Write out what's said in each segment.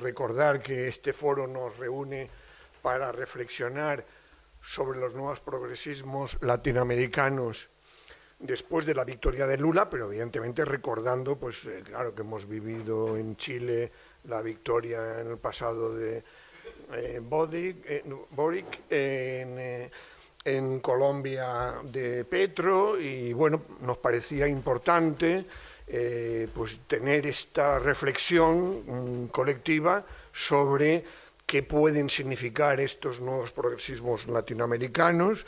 Recordar que este foro nos reúne para reflexionar sobre los nuevos progresismos latinoamericanos después de la victoria de Lula, pero evidentemente recordando, pues eh, claro que hemos vivido en Chile la victoria en el pasado de eh, Boric, eh, en, Colombia de Petro, y bueno, nos parecía importante pues tener esta reflexión mm, colectiva sobre qué pueden significar estos nuevos progresismos latinoamericanos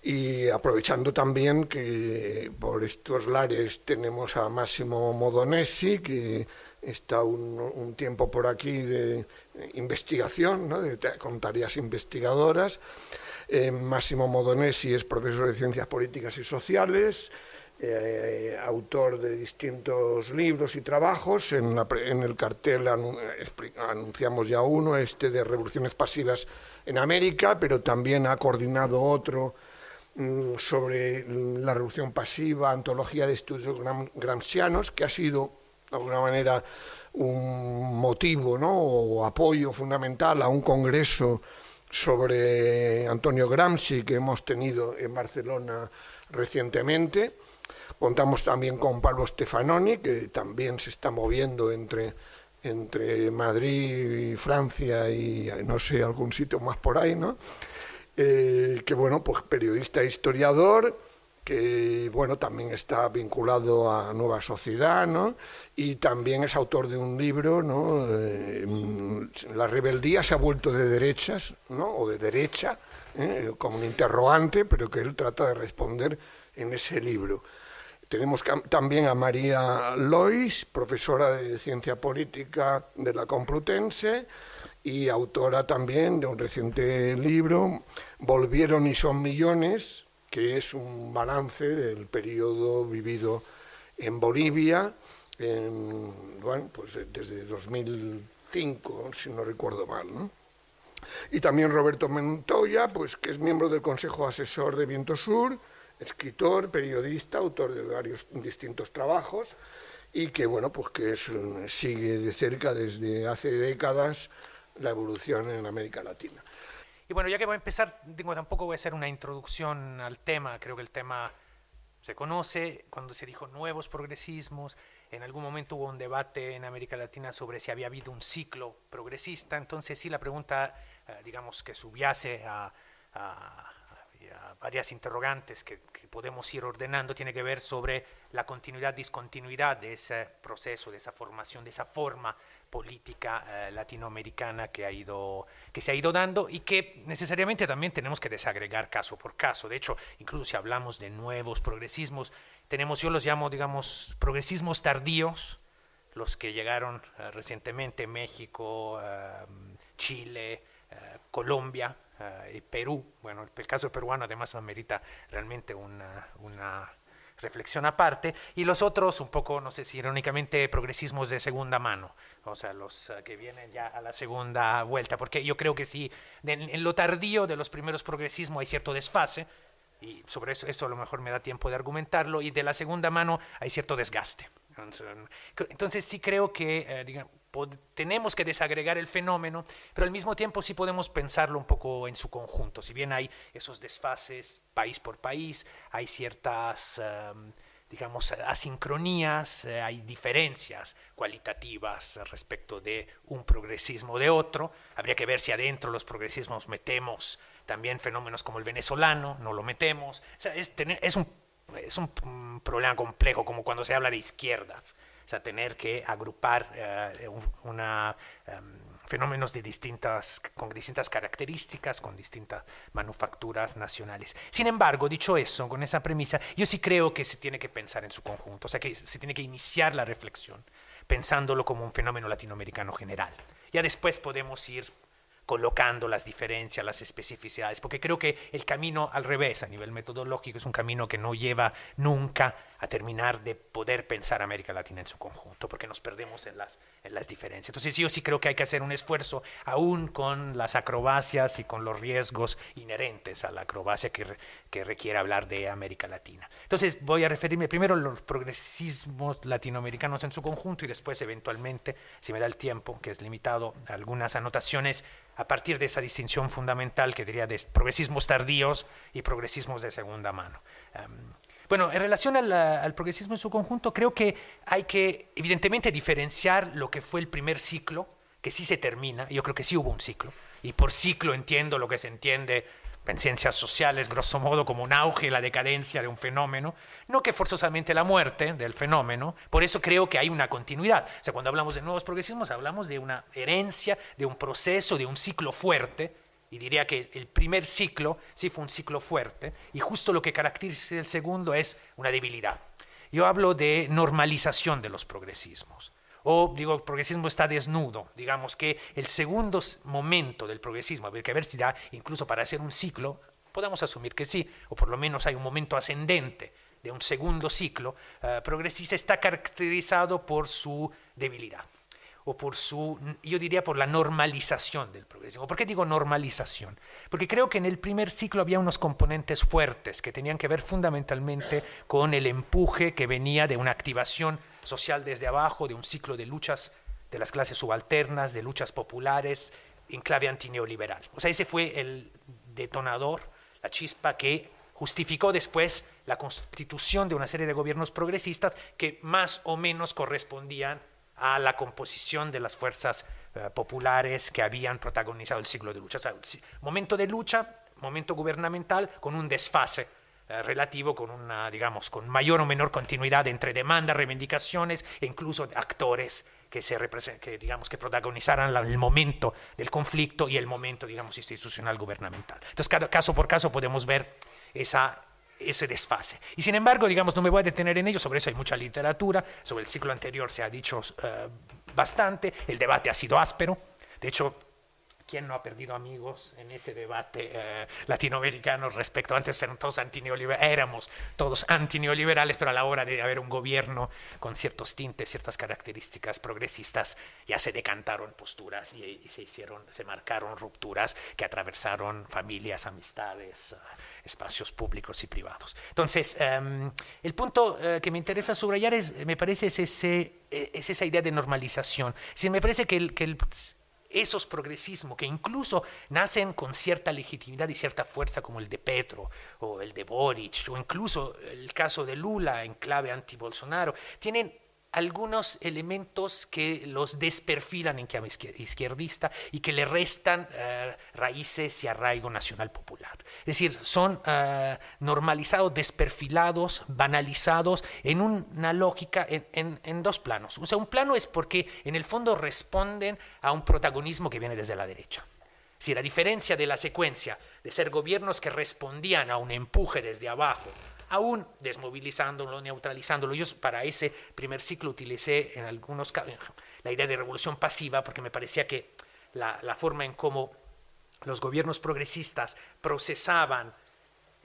y aprovechando también que por estos lares tenemos a Máximo Modonesi, que está un, tiempo por aquí de investigación, ¿no? con tareas investigadoras. Eh, Máximo Modonesi es profesor de Ciencias Políticas y Sociales, eh, autor de distintos libros y trabajos. En, el cartel anunciamos ya uno, este de Revoluciones Pasivas en América, pero también ha coordinado otro mm, sobre la revolución pasiva, antología de estudios gramscianos, que ha sido de alguna manera un motivo o apoyo fundamental a un congreso sobre Antonio Gramsci que hemos tenido en Barcelona recientemente Contamos también con Pablo Stefanoni, que también se está moviendo entre, entre Madrid y Francia y no sé, algún sitio más por ahí, ¿no? Eh, que bueno, pues periodista e historiador, que bueno, también está vinculado a Nueva Sociedad, ¿no? Y también es autor de un libro, ¿no? Eh, la rebeldía se ha vuelto de derechas, ¿no? O de derecha, ¿eh? como un interrogante, pero que él trata de responder en ese libro. Tenemos también a María Lois, profesora de Ciencia Política de la Complutense y autora también de un reciente libro, Volvieron y son millones, que es un balance del periodo vivido en Bolivia, bueno, pues desde 2005, si no recuerdo mal. Y también Roberto Montoya, pues, que es miembro del Consejo Asesor de Viento Sur, escritor, periodista, autor de varios distintos trabajos y que bueno, pues que sigue de cerca desde hace décadas la evolución en América Latina. Y bueno, ya que voy a empezar, digo, tampoco voy a hacer una introducción al tema, creo que el tema se conoce, cuando se dijo nuevos progresismos, en algún momento hubo un debate en América Latina sobre si había habido un ciclo progresista, entonces sí la pregunta, eh, digamos, que subiase a varias interrogantes que, podemos ir ordenando tiene que ver sobre la continuidad, discontinuidad de ese proceso, de esa formación, de esa forma política eh, latinoamericana que, ha ido, que se ha ido dando y que necesariamente también tenemos que desagregar caso por caso. De hecho, incluso si hablamos de nuevos progresismos, tenemos, yo los llamo, digamos, progresismos tardíos, los que llegaron eh, recientemente, México, eh, Chile, Colombia, eh, y Perú. Bueno, el, caso peruano además amerita realmente una, reflexión aparte, y los otros un poco, no sé si irónicamente, progresismos de segunda mano, o sea, los eh, que vienen ya a la segunda vuelta, porque yo creo que sí, en, lo tardío de los primeros progresismos hay cierto desfase, y sobre eso, eso a lo mejor me da tiempo de argumentarlo, y de la segunda mano hay cierto desgaste. Entonces, sí creo que, eh, digamos, tenemos que desagregar el fenómeno, pero al mismo tiempo sí podemos pensarlo un poco en su conjunto. Si bien hay esos desfases país por país, hay ciertas, em, digamos, asincronías, eh, hay diferencias cualitativas respecto de un progresismo o de otro. Habría que ver si adentro los progresismos metemos también fenómenos como el venezolano, no lo metemos. es, es un es un problema complejo, como cuando se habla de izquierdas. O sea, tener que agrupar eh, em, fenómenos de distintas, con distintas características, con distintas manufacturas nacionales. Sin embargo, dicho eso, con esa premisa, yo sí creo que se tiene que pensar en su conjunto, o sea, que se tiene que iniciar la reflexión pensándolo como un fenómeno latinoamericano general. Ya después podemos ir colocando las diferencias, las especificidades, porque creo que el camino al revés a nivel metodológico es un camino que no lleva nunca a terminar de poder pensar América Latina en su conjunto, porque nos perdemos en las, en las diferencias. Entonces yo sí creo que hay que hacer un esfuerzo, aún con las acrobacias y con los riesgos inherentes a la acrobacia que, que requiere hablar de América Latina. Entonces voy a referirme primero a los progresismos latinoamericanos en su conjunto y después eventualmente, si me da el tiempo, que es limitado, algunas anotaciones a partir de esa distinción fundamental que diría de progresismos tardíos y progresismos de segunda mano. Bueno, en relación al, progresismo en su conjunto, creo que hay que evidentemente diferenciar lo que fue el primer ciclo, que sí se termina, yo creo que sí hubo un ciclo, y por ciclo entiendo lo que se entiende en ciencias sociales, grosso modo, como un auge la decadencia de un fenómeno, no que forzosamente la muerte del fenómeno, por eso creo que hay una continuidad. O sea, cuando hablamos de nuevos progresismos, hablamos de una herencia, de un proceso, de un ciclo fuerte, y diría que el primer ciclo sí fue un ciclo fuerte y justo lo que caracteriza el segundo es una debilidad. Yo hablo de normalización de los progresismos. O digo, el progresismo está desnudo. Digamos que el segundo momento del progresismo, habría que ver si da incluso para hacer un ciclo, podemos asumir que sí, o por lo menos hay un momento ascendente de un segundo ciclo eh, progresista, está caracterizado por su debilidad o por su, yo diría por la normalización del progresismo. ¿Por qué digo normalización? Porque creo que en el primer ciclo había unos componentes fuertes que tenían que ver fundamentalmente con el empuje que venía de una activación social desde abajo, de un ciclo de luchas de las clases subalternas, de luchas populares en clave antineoliberal. O sea, ese fue el detonador, la chispa que justificó después la constitución de una serie de gobiernos progresistas que más o menos correspondían a la composición de las fuerzas eh, populares que habían protagonizado el siglo de lucha. momento de lucha, momento gubernamental con un desfase eh, relativo con una, digamos, con mayor o menor continuidad entre demandas, reivindicaciones e incluso actores que se que digamos que protagonizaran el momento del conflicto y el momento digamos institucional gubernamental. Entonces, cada, caso por caso podemos ver esa ese desfase. Y sin embargo, digamos, no me voy a detener en ello, sobre eso hay mucha literatura, sobre el ciclo anterior se ha dicho uh, bastante, el debate ha sido áspero, de hecho, ¿Quién no ha perdido amigos en ese debate eh, latinoamericano respecto? Antes eran todos antineoliberales, éramos todos antineoliberales, pero a la hora de haber un gobierno con ciertos tintes, ciertas características progresistas, ya se decantaron posturas y, se hicieron, se marcaron rupturas que atravesaron familias, amistades, espacios públicos y privados. Entonces, em, el punto eh, que me interesa subrayar es, me parece, es, ese, es esa idea de normalización. Si me parece que el, que el esos progresismos que incluso nacen con cierta legitimidad y cierta fuerza como el de Petro o el de Boric o incluso el caso de Lula en clave anti-Bolsonaro, tienen algunos elementos que los desperfilan en clave izquierdista y que le restan eh, raíces y arraigo nacional popular. Es decir, son eh, normalizados, desperfilados, banalizados en una lógica en, en, dos planos. O un plano es porque en el fondo responden a un protagonismo que viene desde la derecha. Si la diferencia de la secuencia de ser gobiernos que respondían a un empuje desde abajo aún desmovilizándolo, neutralizándolo. Yo para ese primer ciclo utilicé en algunos casos la idea de revolución pasiva porque me parecía que la, forma en cómo los gobiernos progresistas procesaban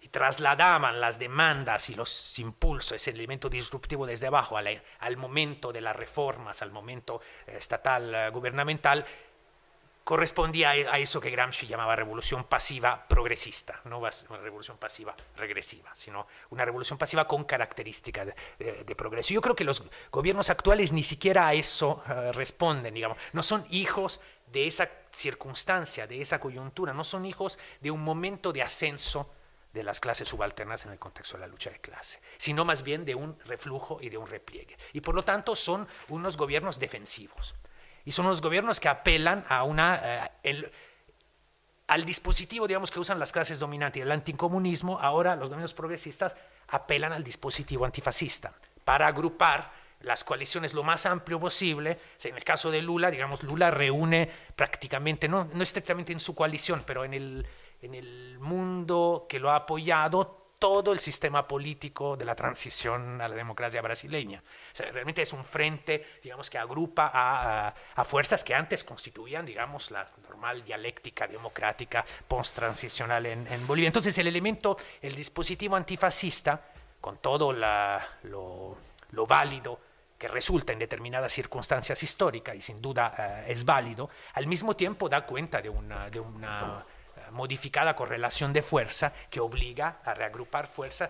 y trasladaban las demandas y los impulsos, ese elemento disruptivo desde abajo al momento de las reformas, al momento estatal eh, gubernamental, correspondía a eso que Gramsci llamaba revolución pasiva progresista, no una revolución pasiva regresiva, sino una revolución pasiva con características de, progreso. Yo creo que los gobiernos actuales ni siquiera a eso eh, responden, digamos, no son hijos de esa circunstancia, de esa coyuntura, no son hijos de un momento de ascenso de las clases subalternas en el contexto de la lucha de clase, sino más bien de un reflujo y de un repliegue. Y por lo tanto son unos gobiernos defensivos. Y son los gobiernos que apelan a una, eh, al dispositivo, digamos, que usan las clases dominantes, el anticomunismo, ahora los gobiernos progresistas apelan al dispositivo antifascista para agrupar las coaliciones lo más amplio posible. En el caso de Lula, digamos, Lula reúne prácticamente, no, no estrictamente en su coalición, pero en el, en el mundo que lo ha apoyado, todo el sistema político de la transición a la democracia brasileña. realmente es un frente, digamos, que agrupa a, fuerzas que antes constituían, digamos, la normal dialéctica democrática post-transicional en, Bolivia. Entonces, el elemento, el dispositivo antifascista con todo lo, válido que resulta en determinadas circunstancias históricas y sin duda eh, es válido, al mismo tiempo da cuenta de una, de una modificada correlación de fuerza que obliga a reagrupar fuerza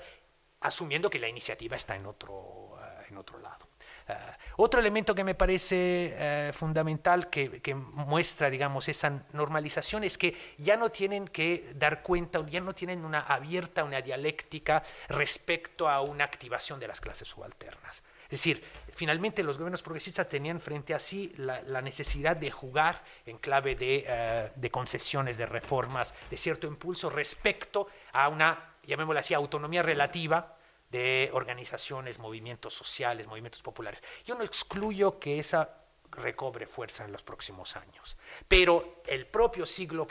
asumiendo que la iniciativa está en otro, eh, en otro lado. Eh, otro elemento que me parece eh, fundamental que, muestra, digamos, esa normalización es que ya no tienen que dar cuenta, ya no tienen una abierta, una dialéctica respecto a una activación de las clases subalternas. Es decir, finalmente los gobiernos progresistas tenían frente a sí la, necesidad de jugar en clave de, eh, de, concesiones, de reformas, de cierto impulso respecto a una, llamémosla así, autonomía relativa de organizaciones, movimientos sociales, movimientos populares. Yo no excluyo que esa recobre fuerza en los próximos años. Pero el propio ciclo,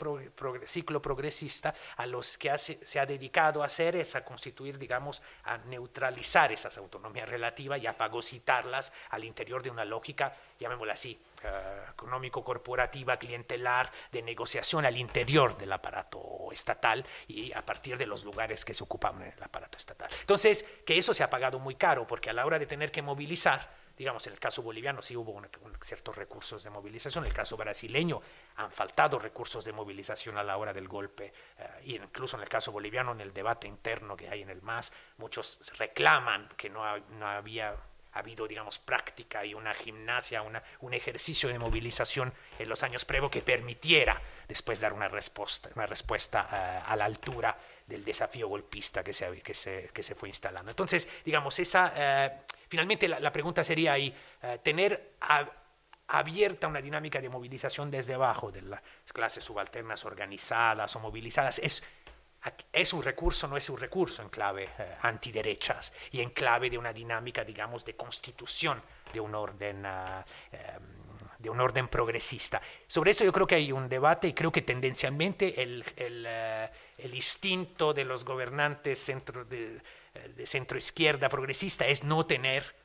ciclo progresista a los que se ha dedicado a hacer es a constituir, digamos, a neutralizar esas autonomías relativas y a fagocitarlas al interior de una lógica, llamémosla así, eh, económico-corporativa, clientelar, de negociación al interior del aparato estatal y a partir de los lugares que se ocupan en el aparato estatal. Entonces, que eso se ha pagado muy caro, porque a la hora de tener que movilizar, digamos, en el caso boliviano sí hubo ciertos recursos de movilización, en el caso brasileño han faltado recursos de movilización a la hora del golpe, eh, y incluso en el caso boliviano, en el debate interno que hay en el MAS, muchos reclaman que no había ha habido, digamos, práctica y una gimnasia, un ejercicio de movilización en los años previos que permitiera después dar una respuesta, una respuesta eh, a la altura del desafío golpista que se, que se, que se fue instalando. Entonces, digamos, esa, eh, finalmente la, pregunta sería ahí, eh, tener abierta una dinámica de movilización desde abajo de las clases subalternas organizadas o movilizadas es es un recurso, no es un recurso en clave eh, antiderechas y en clave de una dinámica, digamos, de constitución de un orden. Ah, em, de un orden progresista. Sobre eso yo creo que hay un debate y creo que tendencialmente el, el, eh, instinto de los gobernantes centro, de, de centro izquierda progresista es no tener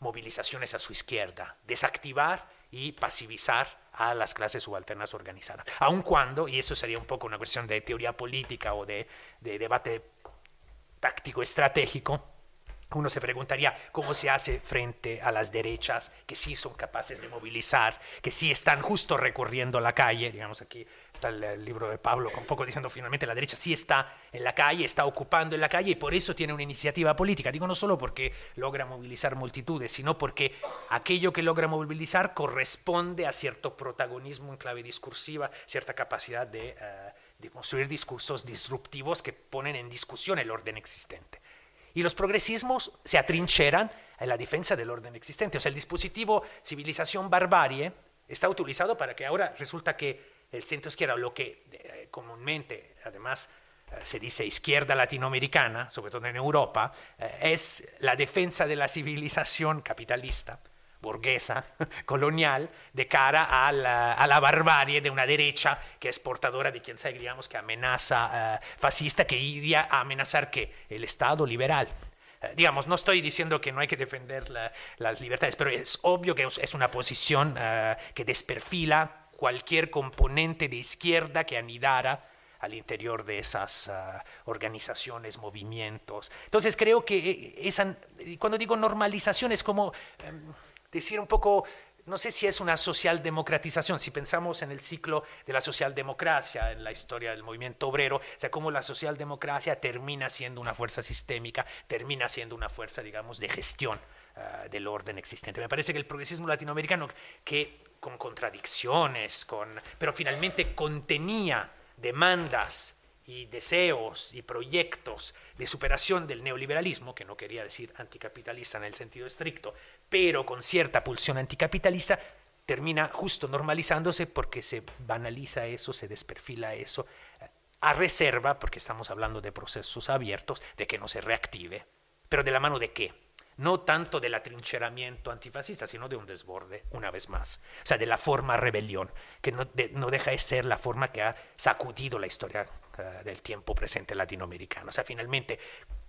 movilizaciones a su izquierda, desactivar y pasivizar a las clases subalternas organizadas. Aun cuando, y eso sería un poco una cuestión de teoría política o de, de debate táctico estratégico, uno se preguntaría cómo se hace frente a las derechas que sí son capaces de movilizar, que sí están justo recorriendo la calle. Digamos, aquí está el, libro de Pablo, un poco diciendo finalmente la derecha sí está en la calle, está ocupando en la calle y por eso tiene una iniciativa política. Digo, no solo porque logra movilizar multitudes, sino porque aquello que logra movilizar corresponde a cierto protagonismo en clave discursiva, cierta capacidad de, eh, de construir discursos disruptivos que ponen en discusión el orden existente. Y los progresismos se atrincheran en la defensa del orden existente. O sea, el dispositivo civilización-barbarie está utilizado para que ahora resulta que el centro izquierda, lo que eh, comúnmente, además, eh, se dice izquierda latinoamericana, sobre todo en Europa, eh, es la defensa de la civilización capitalista burguesa, colonial, de cara a la, barbarie de una derecha que es portadora de quien sabe, digamos, que amenaza eh, fascista, que iría a amenazar que el Estado liberal. Eh, digamos, no estoy diciendo que no hay que defender las libertades, pero es obvio que es una posición eh, que desperfila cualquier componente de izquierda que anidara al interior de esas organizaciones, movimientos. Entonces creo que esa, cuando digo normalización es como em, decir un poco, no sé si es una socialdemocratización, si pensamos en el ciclo de la socialdemocracia, en la historia del movimiento obrero, o sea, cómo la socialdemocracia termina siendo una fuerza sistémica, termina siendo una fuerza, digamos, de gestión ah, del orden existente. Me parece que el progresismo latinoamericano, que con contradicciones, con, pero finalmente contenía demandas y deseos y proyectos de superación del neoliberalismo, que no quería decir anticapitalista en el sentido estricto, pero con cierta pulsión anticapitalista, termina justo normalizándose porque se banaliza eso, se desperfila eso, a reserva, porque estamos hablando de procesos abiertos, de que no se reactive. Pero de la mano de qué? no tanto del atrincheramiento antifascista, sino de un desborde, una vez más. O sea, de la forma rebelión, que no, deja de ser la forma que ha sacudido la historia eh, del tiempo presente latinoamericano. O sea, finalmente,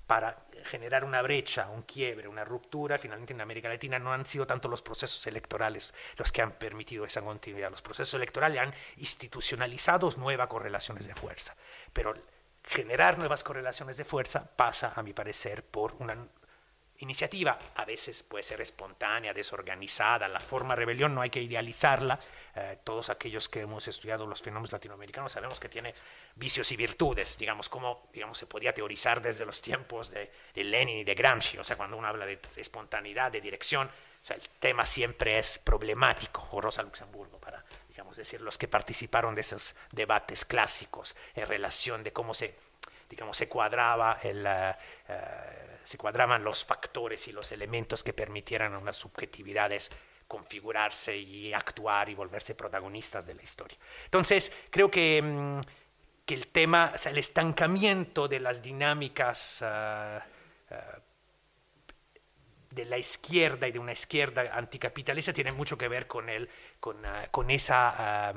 para generar una brecha, un quiebre, una ruptura, finalmente en América Latina no han sido tanto los procesos electorales los que han permitido esa continuidad. Los procesos electorales han institucionalizado nuevas correlaciones de fuerza, pero generar nuevas correlaciones de fuerza pasa, a mi parecer, por una iniciativa, a veces puede ser espontánea, desorganizada, la forma rebelión no hay que idealizarla, eh, todos aquellos que hemos estudiado los fenómenos latinoamericanos sabemos que tiene vicios y virtudes, digamos, como digamos, se podía teorizar desde los tiempos de, Lenin y de Gramsci, o sea, cuando uno habla de espontaneidad, de dirección, o sea, el tema siempre es problemático, o Rosa Luxemburgo, para digamos, decir, los que participaron de esos debates clásicos en relación de cómo se, digamos, se cuadraba el... Uh, se cuadraban los factores y los elementos que permitieran a unas subjetividades configurarse y actuar y volverse protagonistas de la historia. Entonces, creo que, mm, que el tema, o sea, el estancamiento de las dinámicas uh, uh, de la izquierda y de una izquierda anticapitalista tiene mucho que ver con, el, con, uh, con esa...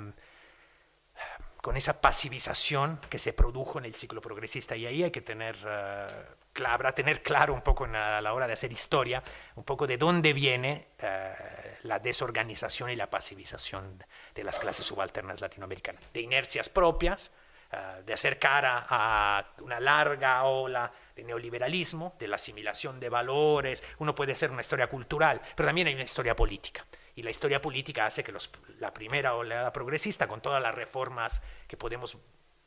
con esa pasivización que se produjo en el ciclo progresista. Y ahí hay que tener, uh, tener claro un poco a la hora de hacer historia, un poco de dónde viene uh, la desorganización y la pasivización de las clases subalternas latinoamericanas. De inercias propias, uh, de hacer cara a una larga ola de neoliberalismo, de la asimilación de valores. Uno puede hacer una historia cultural, pero también hay una historia política y la historia política hace que los, la primera oleada progresista, con todas las reformas que podemos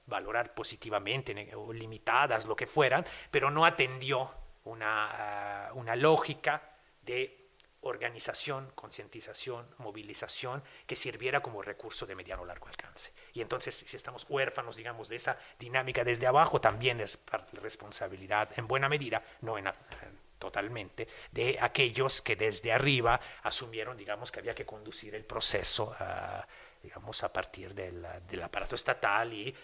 valorar positivamente o limitadas, lo que fueran, pero no atendió una, uh, una lógica de organización, concientización, movilización que sirviera como recurso de mediano largo alcance. Y entonces, si estamos huérfanos, digamos, de esa dinámica desde abajo, también es responsabilidad, en buena medida, no en, totalmente de aquellos que desde arriba asumieron, digamos, que había que conducir el proceso, digamos, a partir del, del, aparato estatal y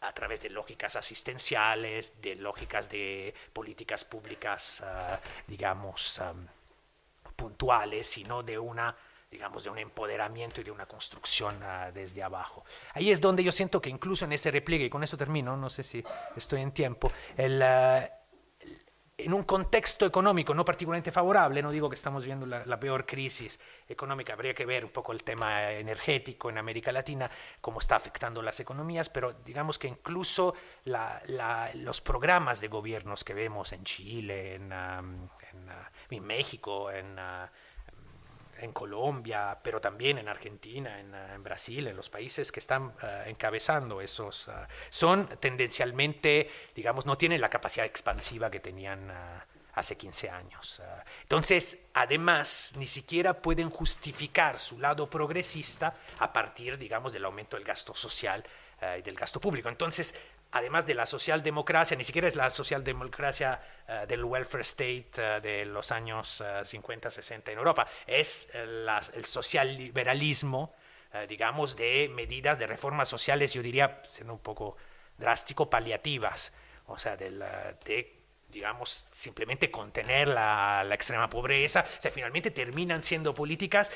a, través de lógicas asistenciales, de lógicas de políticas públicas, uh, digamos, um, puntuales, sino de una digamos, de un empoderamiento y de una construcción uh, desde abajo. Ahí es donde yo siento que incluso en ese repliegue, y con eso termino, no sé si estoy en tiempo, el, uh, en un contexto económico no particularmente favorable, no digo que estamos viendo la, peor crisis económica, habría que ver un poco el tema energético en América Latina, cómo está afectando las economías, pero digamos que incluso la, los programas de gobiernos que vemos en Chile, en, en México, en... Uh, en Colombia, pero también en Argentina, en, en Brasil, en los países que están uh, encabezando esos, uh, son tendencialmente, digamos, no tienen la capacidad expansiva que tenían hace 15 años. entonces, además, ni siquiera pueden justificar su lado progresista a partir, digamos, del aumento del gasto social y del gasto público. Entonces, además de la socialdemocracia, ni siquiera es la socialdemocracia uh, del welfare state uh, de los años uh, 50, 60 en Europa, es la, el socialliberalismo, digamos, de medidas de reformas sociales, yo diría, siendo un poco drástico, paliativas, o sea, de, de digamos, simplemente contener la, la, extrema pobreza, o sea, finalmente terminan siendo políticas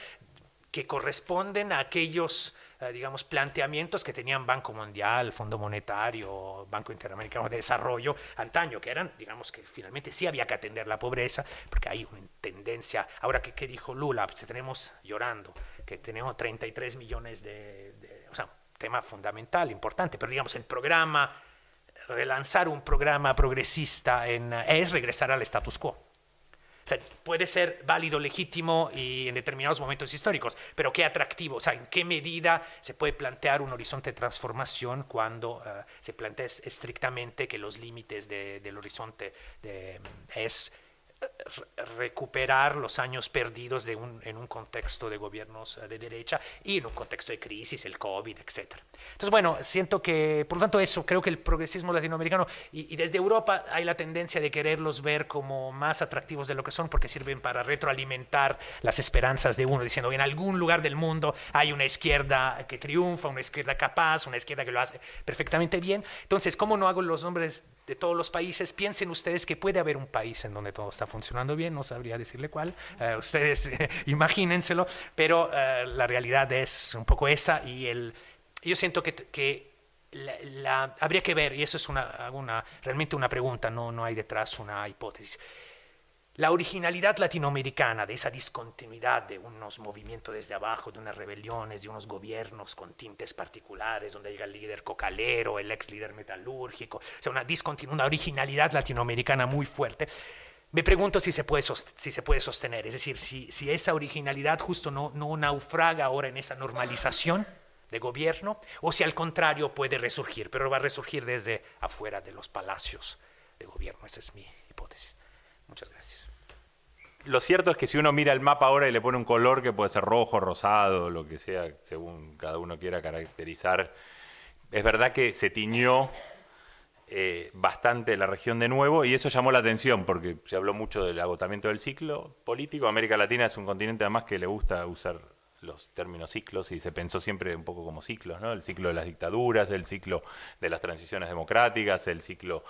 que corresponden a aquellos eh, digamos, planteamientos que tenían Banco Mundial, Fondo Monetario, Banco Interamericano de Desarrollo antaño, que eran, digamos, que finalmente sí había que atender la pobreza, porque hay una tendencia, ahora que, dijo Lula, pues tenemos llorando, que tenemos 33 millones de, o sea, tema fundamental, importante, pero digamos, el programa, relanzar un programa progresista en, es regresar al status quo sea, puede ser válido, legítimo y en determinados momentos históricos, pero qué atractivo, o sea, en qué medida se puede plantear un horizonte de transformación cuando uh, se plantea estrictamente que los límites de, del horizonte de, es recuperar los años perdidos de un, en un contexto de gobiernos de derecha y en un contexto de crisis, el COVID, etc. Entonces, bueno, siento que, por lo tanto, eso, creo que el progresismo latinoamericano y, y, desde Europa hay la tendencia de quererlos ver como más atractivos de lo que son porque sirven para retroalimentar las esperanzas de uno, diciendo, en algún lugar del mundo hay una izquierda que triunfa, una izquierda capaz, una izquierda que lo hace perfectamente bien. Entonces, ¿cómo no hago los nombres de todos los países? Piensen ustedes que puede haber un país en donde todo está funcionando bien, no sabría decirle cuál, uh, ustedes eh, imagínenselo, pero uh, la realidad es un poco esa y el, yo siento que, que la, la, habría que ver, y eso es una, una, realmente una pregunta, no, no hay detrás una hipótesis. La originalidad latinoamericana de esa discontinuidad de unos movimientos desde abajo, de unas rebeliones, de unos gobiernos con tintes particulares, donde llega el líder cocalero, el ex líder metalúrgico, o sea, una, una originalidad latinoamericana muy fuerte. Me pregunto si se puede, si se puede sostener, es decir, si, si esa originalidad justo no, no naufraga ahora en esa normalización de gobierno, o si al contrario puede resurgir, pero va a resurgir desde afuera de los palacios de gobierno. Esa es mi hipótesis. Muchas gracias. Lo cierto es que si uno mira el mapa ahora y le pone un color que puede ser rojo, rosado, lo que sea, según cada uno quiera caracterizar, es verdad que se tiñó eh, bastante la región de nuevo y eso llamó la atención porque se habló mucho del agotamiento del ciclo político. América Latina es un continente además que le gusta usar los términos ciclos y se pensó siempre un poco como ciclos, ¿no? El ciclo de las dictaduras, el ciclo de las transiciones democráticas, el ciclo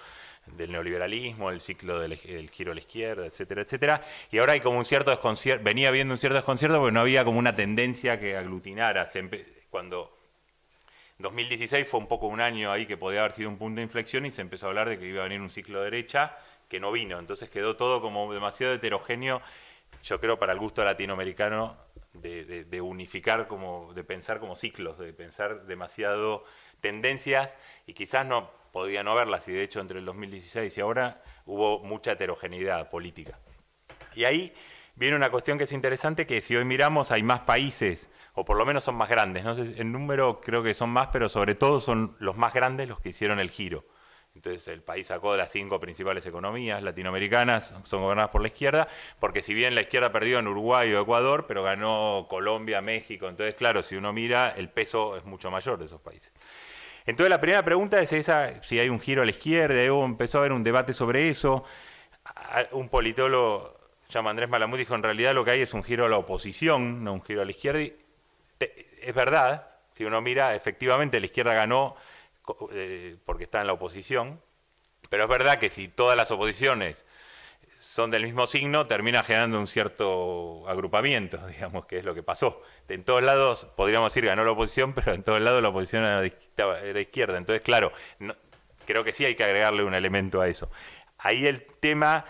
del neoliberalismo, el ciclo del giro a la izquierda, etcétera, etcétera. Y ahora hay como un cierto desconcierto, venía habiendo un cierto desconcierto porque no había como una tendencia que aglutinara. cuando 2016 fue un poco un año ahí que podía haber sido un punto de inflexión y se empezó a hablar de que iba a venir un ciclo de derecha que no vino. Entonces quedó todo como demasiado heterogéneo, yo creo, para el gusto latinoamericano de, unificar, como, de pensar como ciclos, de pensar demasiado tendencias y quizás no podía no haberlas y de hecho entre el 2016 y ahora hubo mucha heterogeneidad política. Y ahí viene una cuestión que es interesante, que si hoy miramos hay más países, o por lo menos son más grandes, no sé, en número creo que son más, pero sobre todo son los más grandes los que hicieron el giro. Entonces el país sacó de las cinco principales economías latinoamericanas, son gobernadas por la izquierda, porque si bien la izquierda perdió en Uruguay o Ecuador, pero ganó Colombia, México, entonces claro, si uno mira, el peso es mucho mayor de esos países. Entonces la primera pregunta es esa, si hay un giro a la izquierda, empezó a haber un debate sobre eso, un politólogo llama Andrés Malamud, dijo, en realidad lo que hay es un giro a la oposición, no un giro a la izquierda. Y es verdad, si uno mira, efectivamente la izquierda ganó eh, porque está en la oposición, pero es verdad que si todas las oposiciones son del mismo signo, termina generando un cierto agrupamiento, digamos, que es lo que pasó. En todos lados, podríamos decir, ganó la oposición, pero en todos lados la oposición era, izquierda. Entonces, claro, creo que sí hay que agregarle un elemento a eso. Ahí el tema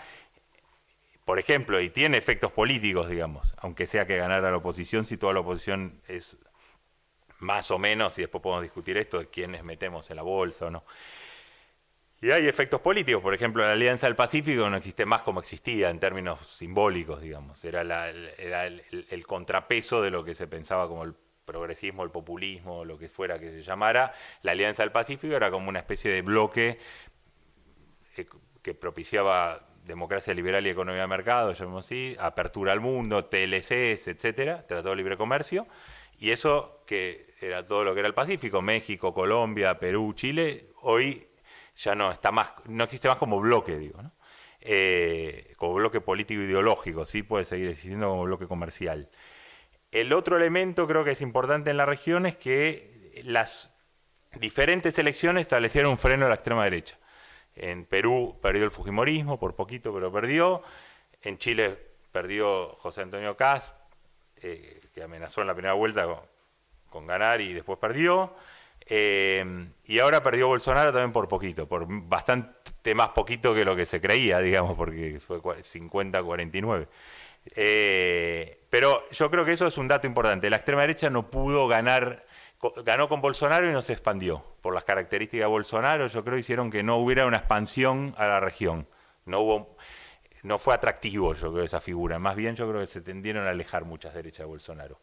por ejemplo, y tiene efectos políticos, digamos, aunque sea que ganara la oposición, si toda la oposición es más o menos, y después podemos discutir esto de quiénes metemos en la bolsa o no. Y hay efectos políticos, por ejemplo, la Alianza del Pacífico no existe más como existía en términos simbólicos, digamos, era, el, contrapeso de lo que se pensaba como el progresismo, el populismo, lo que fuera que se llamara. La Alianza del Pacífico era como una especie de bloque eh, que propiciaba democracia liberal y economía de mercado, llamamos así, apertura al mundo, TLCs, etcétera, Tratado de Libre Comercio, y eso que era todo lo que era el Pacífico, México, Colombia, Perú, Chile, hoy ya no está más, no existe más como bloque, digo, ¿no? Eh, como bloque político ideológico, sí puede seguir existiendo como bloque comercial. El otro elemento creo que es importante en la región es que las diferentes elecciones establecieron un freno a la extrema derecha. En Perú perdió el Fujimorismo, por poquito, pero perdió. En Chile perdió José Antonio Cast, eh, que amenazó en la primera vuelta con, ganar y después perdió. Eh, y ahora perdió Bolsonaro también por poquito, por bastante más poquito que lo que se creía, digamos, porque fue 50-49. Eh, pero yo creo que eso es un dato importante. La extrema derecha no pudo ganar ganó con Bolsonaro y no se expandió. Por las características de Bolsonaro, yo creo que hicieron que no hubiera una expansión a la región. No hubo no fue atractivo, yo creo, esa figura. Más bien, yo creo que se tendieron a alejar muchas derechas de Bolsonaro.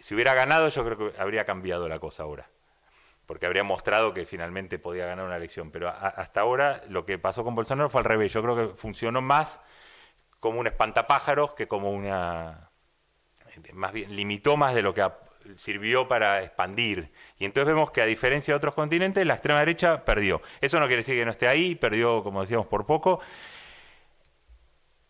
Si hubiera ganado, yo creo que habría cambiado la cosa ahora. Porque habría mostrado que finalmente podía ganar una elección. Pero hasta ahora, lo que pasó con Bolsonaro fue al revés. Yo creo que funcionó más como un espantapájaros que como una. Más bien, limitó más de lo que sirvió para expandir. Y entonces vemos que a diferencia de otros continentes, la extrema derecha perdió. Eso no quiere decir que no esté ahí, perdió, como decíamos, por poco.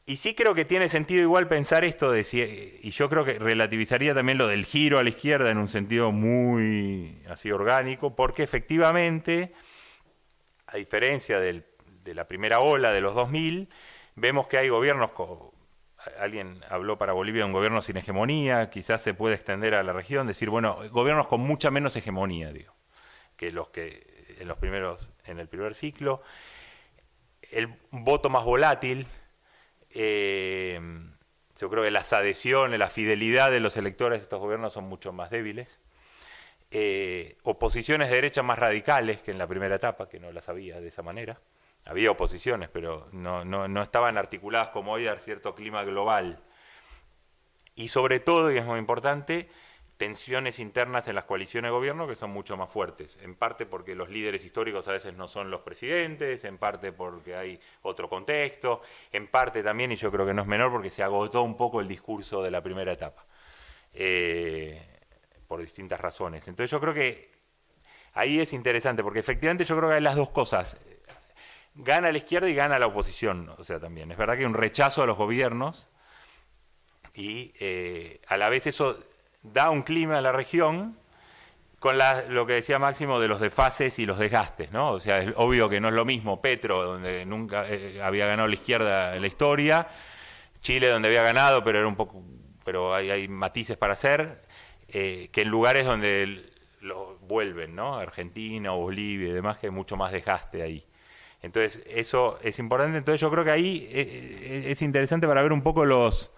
Y sí creo que tiene sentido igual pensar esto de si, y yo creo que relativizaría también lo del giro a la izquierda en un sentido muy así orgánico, porque efectivamente, a diferencia de la primera ola de los 2000, vemos que hay gobiernos alguien habló para Bolivia de un gobierno sin hegemonía, quizás se puede extender a la región, decir, bueno, gobiernos con mucha menos hegemonía, digo, que los que en los primeros, en el primer ciclo. El voto más volátil, Eh, yo creo que las adhesiones, la fidelidad de los electores de estos gobiernos son mucho más débiles. Eh, oposiciones de derecha más radicales que en la primera etapa, que no las había de esa manera. Había oposiciones, pero no, no, no estaban articuladas como hoy a cierto clima global. Y sobre todo, y es muy importante, tensiones internas en las coaliciones de gobierno que son mucho más fuertes, en parte porque los líderes históricos a veces no son los presidentes, en parte porque hay otro contexto, en parte también, y yo creo que no es menor, porque se agotó un poco el discurso de la primera etapa, eh, por distintas razones. Entonces yo creo que ahí es interesante, porque efectivamente yo creo que hay las dos cosas. Gana la izquierda y gana la oposición, o sea, también. Es verdad que hay un rechazo a los gobiernos y eh, a la vez eso da un clima a la región con lo que decía Máximo de los desfases y los desgastes, ¿no? O sea, es obvio que no es lo mismo Petro, donde nunca eh, había ganado la izquierda en la historia, Chile, donde había ganado, pero era un poco, pero hay, matices para hacer, eh, que en lugares donde lo vuelven, ¿no? Argentina, Bolivia y demás, que hay mucho más desgaste ahí. Entonces, eso es importante. Entonces, yo creo que ahí eh, es interesante para ver un poco los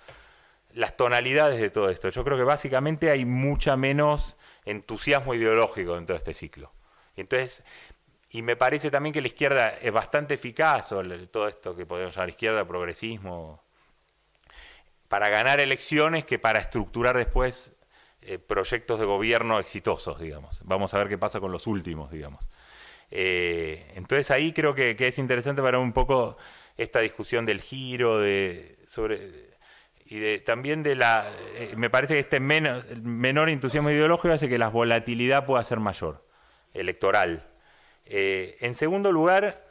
las tonalidades de todo esto. Yo creo que básicamente hay mucha menos entusiasmo ideológico en todo este ciclo. Entonces, y me parece también que la izquierda es bastante eficaz, o todo esto que podemos llamar izquierda, progresismo, para ganar elecciones que para estructurar después eh, proyectos de gobierno exitosos, digamos. Vamos a ver qué pasa con los últimos, digamos. Eh, entonces ahí creo que, que, es interesante para un poco esta discusión del giro, de, sobre y también de la... Eh, me parece que este menor entusiasmo ideológico hace que la volatilidad pueda ser mayor, electoral. Eh, en segundo lugar,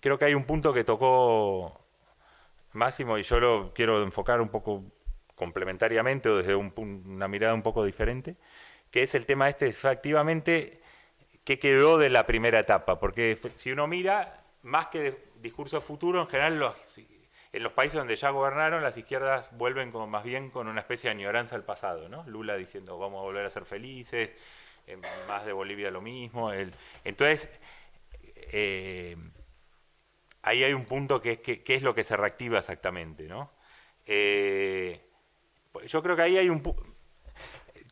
creo que hay un punto que tocó Máximo y yo lo quiero enfocar un poco complementariamente o desde una mirada un poco diferente, que es el tema este, efectivamente, qué quedó de la primera etapa, porque si uno mira, más que de discurso futuro, en general los en los países donde ya gobernaron, las izquierdas vuelven como más bien con una especie de añoranza al pasado, ¿no? Lula diciendo vamos a volver a ser felices, más de Bolivia lo mismo. entonces, eh, ahí hay un punto que es que, es lo que se reactiva exactamente, ¿no? Eh, yo creo que ahí hay un...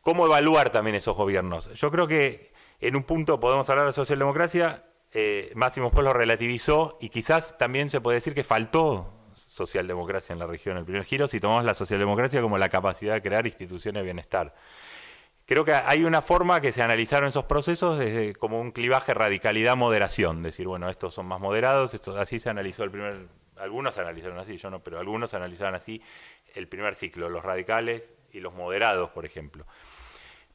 ¿Cómo evaluar también esos gobiernos? Yo creo que en un punto podemos hablar de socialdemocracia, eh, Máximo Polo relativizó y quizás también se puede decir que faltó socialdemocracia en la región, el primer giro, si tomamos la socialdemocracia como la capacidad de crear instituciones de bienestar. Creo que hay una forma que se analizaron esos procesos desde como un clivaje radicalidad-moderación, decir, bueno, estos son más moderados, esto, así se analizó el primer, algunos analizaron así, yo no, pero algunos analizaron así el primer ciclo, los radicales y los moderados, por ejemplo.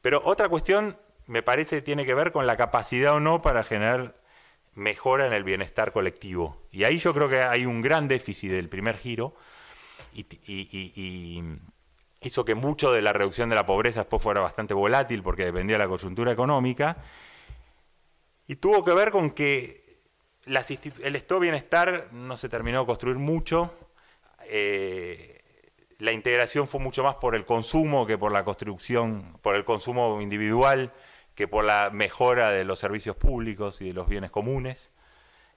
Pero otra cuestión me parece tiene que ver con la capacidad o no para generar mejora en el bienestar colectivo. Y ahí yo creo que hay un gran déficit del primer giro y, hizo que mucho de la reducción de la pobreza después fuera bastante volátil porque dependía de la coyuntura económica. Y tuvo que ver con que el estado bienestar no se terminó de construir mucho. Eh, la integración fue mucho más por el consumo que por la construcción, por el consumo individual que por la mejora de los servicios públicos y de los bienes comunes.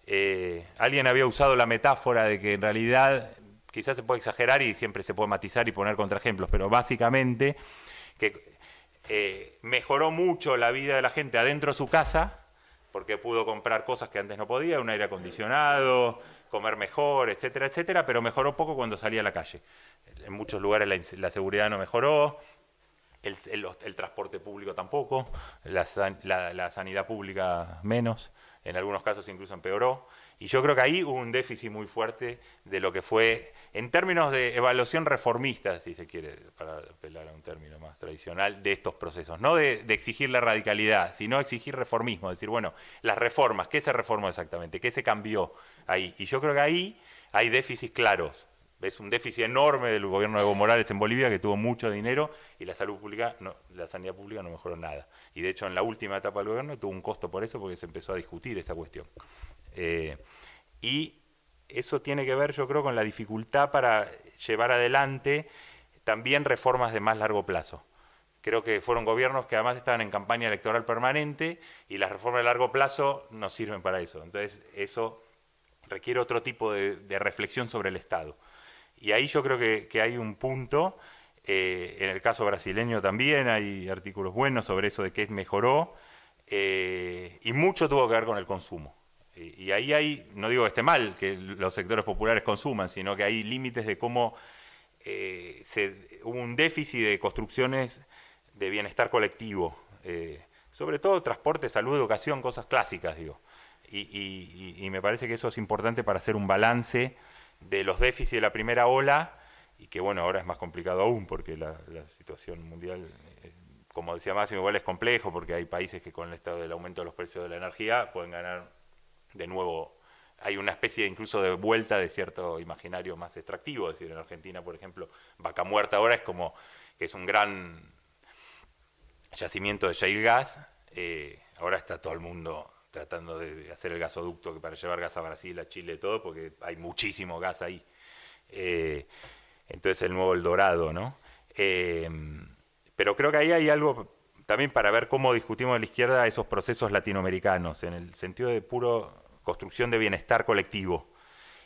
Eh, alguien había usado la metáfora de que en realidad quizás se puede exagerar y siempre se puede matizar y poner contraejemplos, pero básicamente que eh, mejoró mucho la vida de la gente adentro de su casa, porque pudo comprar cosas que antes no podía, un aire acondicionado, comer mejor, etcétera, etcétera, pero mejoró poco cuando salía a la calle. En muchos lugares la seguridad no mejoró, el, transporte público tampoco, la, sanidad pública menos, en algunos casos incluso empeoró. Y yo creo que ahí hubo un déficit muy fuerte de lo que fue, en términos de evaluación reformista, si se quiere, para apelar a un término más tradicional, de estos procesos. No de, de exigir la radicalidad, sino exigir reformismo, decir, bueno, las reformas, ¿qué se reformó exactamente? ¿Qué se cambió ahí? Y yo creo que ahí hay déficits claros es un déficit enorme del gobierno de Evo Morales en Bolivia que tuvo mucho dinero y la salud pública, no, la sanidad pública no mejoró nada. Y de hecho en la última etapa del gobierno tuvo un costo por eso porque se empezó a discutir esta cuestión. Eh, y eso tiene que ver yo creo con la dificultad para llevar adelante también reformas de más largo plazo. Creo que fueron gobiernos que además estaban en campaña electoral permanente y las reformas de largo plazo no sirven para eso. Entonces eso requiere otro tipo de reflexión sobre el Estado. Y ahí yo creo que, que hay un punto, eh, en el caso brasileño también hay artículos buenos sobre eso de que mejoró, eh, y mucho tuvo que ver con el consumo. Y, ahí hay, no digo que esté mal que los sectores populares consuman, sino que hay límites de cómo eh, se, hubo un déficit de construcciones de bienestar colectivo, sobre todo transporte, salud, educación, cosas clásicas, digo. y me parece que eso es importante para hacer un balance de los déficits de la primera ola y que bueno, ahora es más complicado aún porque la, situación mundial, eh, como decía Máximo, igual es complejo porque hay países que con el estado del aumento de los precios de la energía pueden ganar de nuevo, hay una especie incluso de vuelta de cierto imaginario más extractivo, es decir, en Argentina, por ejemplo, Vaca Muerta ahora es como que es un gran yacimiento de shale gas, eh, ahora está todo el mundo tratando de, hacer el gasoducto para llevar gas a Brasil, a Chile, todo, porque hay muchísimo gas ahí. Eh, entonces el nuevo El Dorado, ¿no? Eh, pero creo que ahí hay algo también para ver cómo discutimos a la izquierda esos procesos latinoamericanos, en el sentido de puro construcción de bienestar colectivo.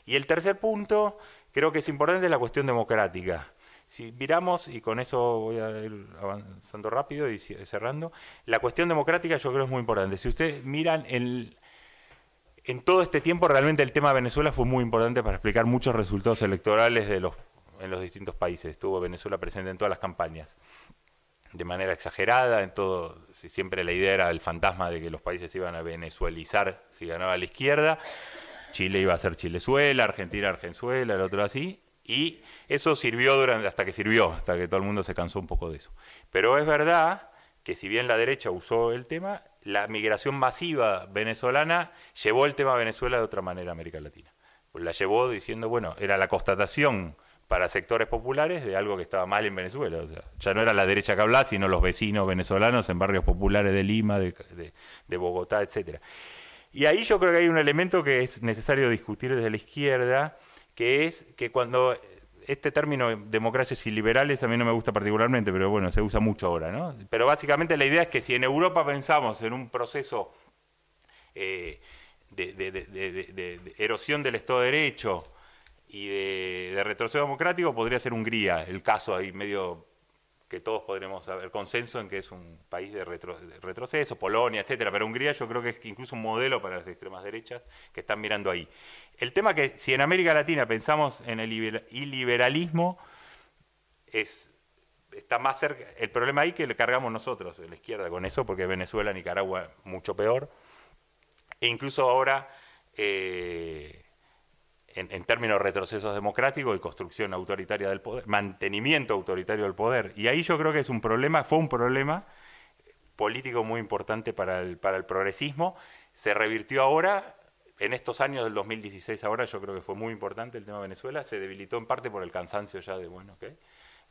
Y el tercer punto, creo que es importante, es la cuestión democrática. Si miramos, y con eso voy a ir avanzando rápido y cerrando, la cuestión democrática yo creo es muy importante. Si ustedes miran en todo este tiempo realmente el tema de Venezuela fue muy importante para explicar muchos resultados electorales de los, en los distintos países. Estuvo Venezuela presente en todas las campañas de manera exagerada, en todo, siempre la idea era el fantasma de que los países iban a venezuelizar si ganaba la izquierda, Chile iba a ser Chilezuela, Argentina Argenzuela, el otro así, y eso sirvió durante, hasta que sirvió, hasta que todo el mundo se cansó un poco de eso. Pero es verdad que si bien la derecha usó el tema, la migración masiva venezolana llevó el tema Venezuela de otra manera a América Latina. La llevó diciendo, bueno, era la constatación para sectores populares de algo que estaba mal en Venezuela. O sea, ya no era la derecha que hablaba, sino los vecinos venezolanos en barrios populares de Lima, de, de Bogotá, etcétera. Y ahí yo creo que hay un elemento que es necesario discutir desde la izquierda, que es que cuando este término democracias y liberales a mí no me gusta particularmente, pero bueno, se usa mucho ahora, ¿no? Pero básicamente la idea es que si en Europa pensamos en un proceso eh, de, erosión del Estado de Derecho y de, retroceso democrático, podría ser Hungría, el caso ahí medio que todos podremos haber consenso en que es un país de, retroceso, Polonia, etcétera, pero Hungría yo creo que es incluso un modelo para las extremas derechas que están mirando ahí. El tema que si en América Latina pensamos en el iliberalismo, es, está más cerca, el problema ahí que le cargamos nosotros, la izquierda, con eso, porque Venezuela, Nicaragua, mucho peor, e incluso ahora... Eh, en, términos de retrocesos democráticos y construcción autoritaria del poder, mantenimiento autoritario del poder. Y ahí yo creo que es un problema, fue un problema político muy importante para el, para el progresismo. Se revirtió ahora, en estos años del 2016 ahora, yo creo que fue muy importante el tema de Venezuela, se debilitó en parte por el cansancio ya de, bueno, ok,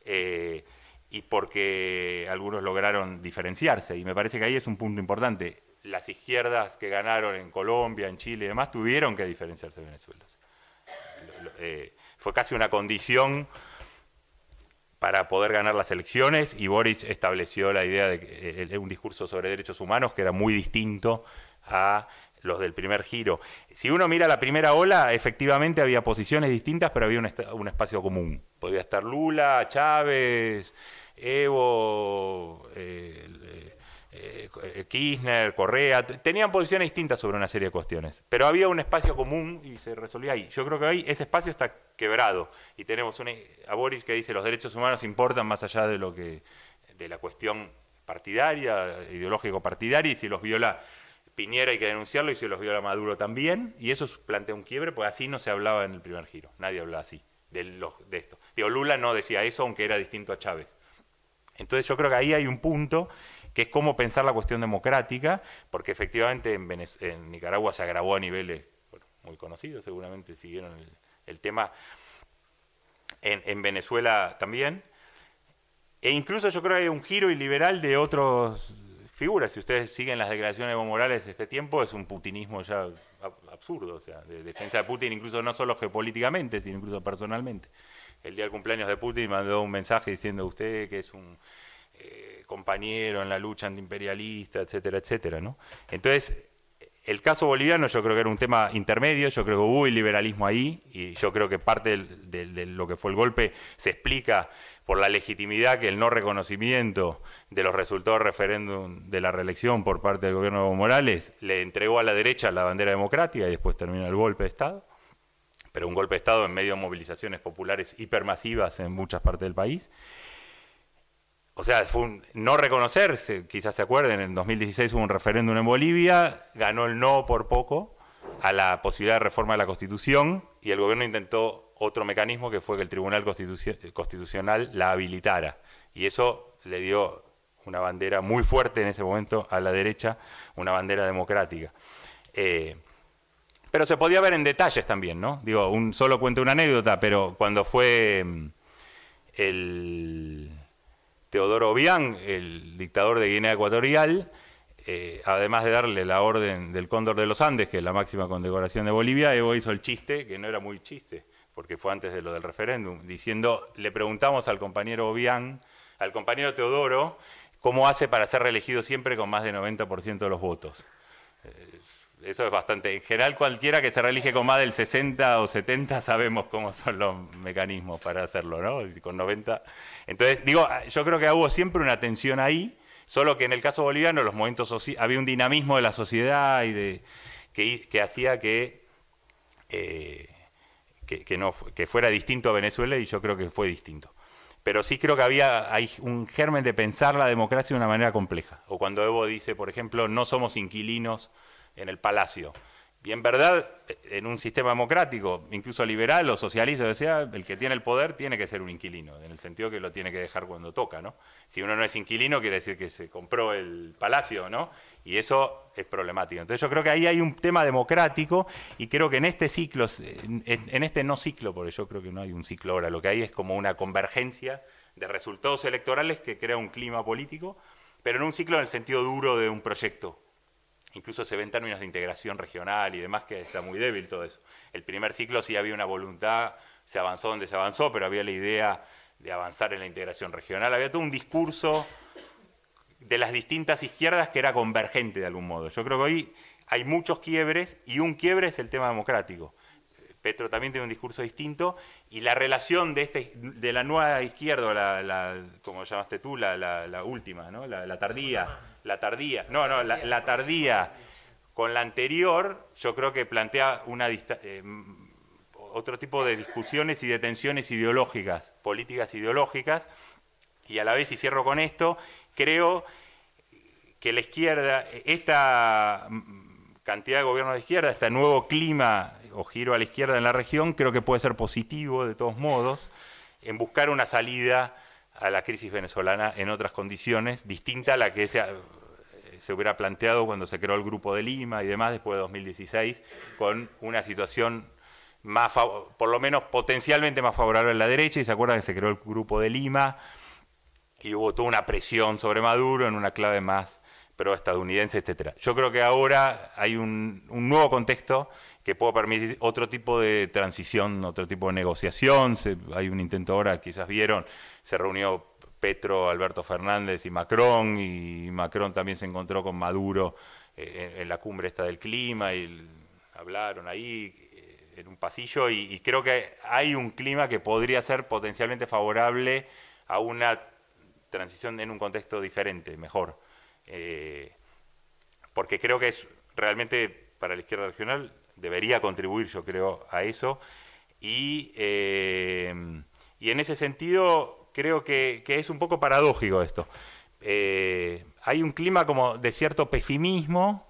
eh, y porque algunos lograron diferenciarse. Y me parece que ahí es un punto importante. Las izquierdas que ganaron en Colombia, en Chile y demás, tuvieron que diferenciarse de Venezuela. Eh, fue casi una condición para poder ganar las elecciones y Boric estableció la idea de que, eh, un discurso sobre derechos humanos que era muy distinto a los del primer giro. Si uno mira la primera ola, efectivamente había posiciones distintas, pero había un, espacio común. Podía estar Lula, Chávez, Evo, eh, eh, Kirchner, Correa, tenían posiciones distintas sobre una serie de cuestiones, pero había un espacio común y se resolvía ahí. Yo creo que hoy ese espacio está quebrado y tenemos a Boris que dice los derechos humanos importan más allá de lo que de la cuestión partidaria, ideológico partidaria y si los viola Piñera hay que denunciarlo y si los viola Maduro también y eso plantea un quiebre, pues así no se hablaba en el primer giro, nadie hablaba así de, de esto. Digo, Lula no decía eso aunque era distinto a Chávez. Entonces yo creo que ahí hay un punto que es cómo pensar la cuestión democrática, porque efectivamente en, Nicaragua se agravó a niveles muy conocidos, seguramente siguieron el, tema, en, Venezuela también, e incluso yo creo que hay un giro iliberal de otras figuras, si ustedes siguen las declaraciones de Evo Morales este tiempo, es un putinismo ya absurdo, o sea, de defensa de Putin incluso no solo geopolíticamente, sino incluso personalmente. El día del cumpleaños de Putin mandó un mensaje diciendo usted que es un compañero en la lucha antiimperialista, etcétera, etcétera, ¿no? Entonces, el caso boliviano yo creo que era un tema intermedio, yo creo que hubo liberalismo ahí y yo creo que parte de lo que fue el golpe se explica por la legitimidad que el no reconocimiento de los resultados del referéndum de la reelección por parte del gobierno de Evo Morales le entregó a la derecha la bandera democrática y después termina el golpe de Estado, pero un golpe de Estado en medio de movilizaciones populares hipermasivas en muchas partes del país. O sea, fue un no reconocerse, quizás se acuerden, en 2016 hubo un referéndum en Bolivia, ganó el no por poco a la posibilidad de reforma de la Constitución y el gobierno intentó otro mecanismo que fue que el Tribunal Constitucional la habilitara. Y eso le dio una bandera muy fuerte en ese momento a la derecha, una bandera democrática. Eh, pero se podía ver en detalles también, ¿no? Digo, un, solo cuento una anécdota, pero cuando fue mm, el Teodoro Obiang, el dictador de Guinea Ecuatorial, eh, además de darle la orden del Cóndor de los Andes, que es la máxima condecoración de Bolivia, Evo hizo el chiste, que no era muy chiste, porque fue antes de lo del referéndum, diciendo, le preguntamos al compañero Obiang, al compañero Teodoro, cómo hace para ser reelegido siempre con más de 90% de los votos. Eso es bastante. En general, cualquiera que se reelige con más del 60 o 70 sabemos cómo son los mecanismos para hacerlo, ¿no? Con 90. Entonces, digo, yo creo que hubo siempre una tensión ahí, solo que en el caso boliviano los momentos había un dinamismo de la sociedad y de que, hacía que, eh, que, no, que fuera distinto a Venezuela y yo creo que fue distinto. Pero sí creo que había hay un germen de pensar la democracia de una manera compleja. O cuando Evo dice, por ejemplo, no somos inquilinos en el palacio. Y en verdad, en un sistema democrático, incluso liberal o socialista, decía, el que tiene el poder tiene que ser un inquilino, en el sentido que lo tiene que dejar cuando toca, ¿no? Si uno no es inquilino, quiere decir que se compró el palacio, ¿no? Y eso es problemático. Entonces yo creo que ahí hay un tema democrático y creo que en este ciclo, en este no ciclo, porque yo creo que no hay un ciclo ahora, lo que hay es como una convergencia de resultados electorales que crea un clima político, pero en un ciclo en el sentido duro de un proyecto Incluso se ven términos de integración regional y demás, que está muy débil todo eso. El primer ciclo sí había una voluntad, se avanzó donde se avanzó, pero había la idea de avanzar en la integración regional. Había todo un discurso de las distintas izquierdas que era convergente de algún modo. Yo creo que hoy hay muchos quiebres y un quiebre es el tema democrático. Petro también tiene un discurso distinto y la relación de, este, de la nueva izquierda, la, como llamaste tú, la, última, la, tardía, la tardía, no, no, la, tardía. Con la anterior, yo creo que plantea una eh, otro tipo de discusiones y de tensiones ideológicas, políticas ideológicas, y a la vez, y cierro con esto, creo que la izquierda, esta cantidad de gobiernos de izquierda, este nuevo clima o giro a la izquierda en la región, creo que puede ser positivo de todos modos en buscar una salida a la crisis venezolana en otras condiciones, distinta a la que se, se hubiera planteado cuando se creó el Grupo de Lima y demás después de 2016, con una situación más, por lo menos potencialmente más favorable a la derecha, y se acuerdan que se creó el Grupo de Lima y hubo toda una presión sobre Maduro en una clave más pro-estadounidense, etcétera. Yo creo que ahora hay un nuevo contexto que puede permitir otro tipo de transición, otro tipo de negociación. hay un intento ahora, quizás vieron, se reunió Petro, Alberto Fernández y Macron, y Macron también se encontró con Maduro eh, en, la cumbre esta del clima, y hablaron ahí eh, en un pasillo, y, creo que hay un clima que podría ser potencialmente favorable a una transición en un contexto diferente, mejor. Eh, porque creo que es realmente para la izquierda regional debería contribuir, yo creo, a eso. Y, eh, y en ese sentido, creo que, es un poco paradójico esto. Eh, hay un clima como de cierto pesimismo,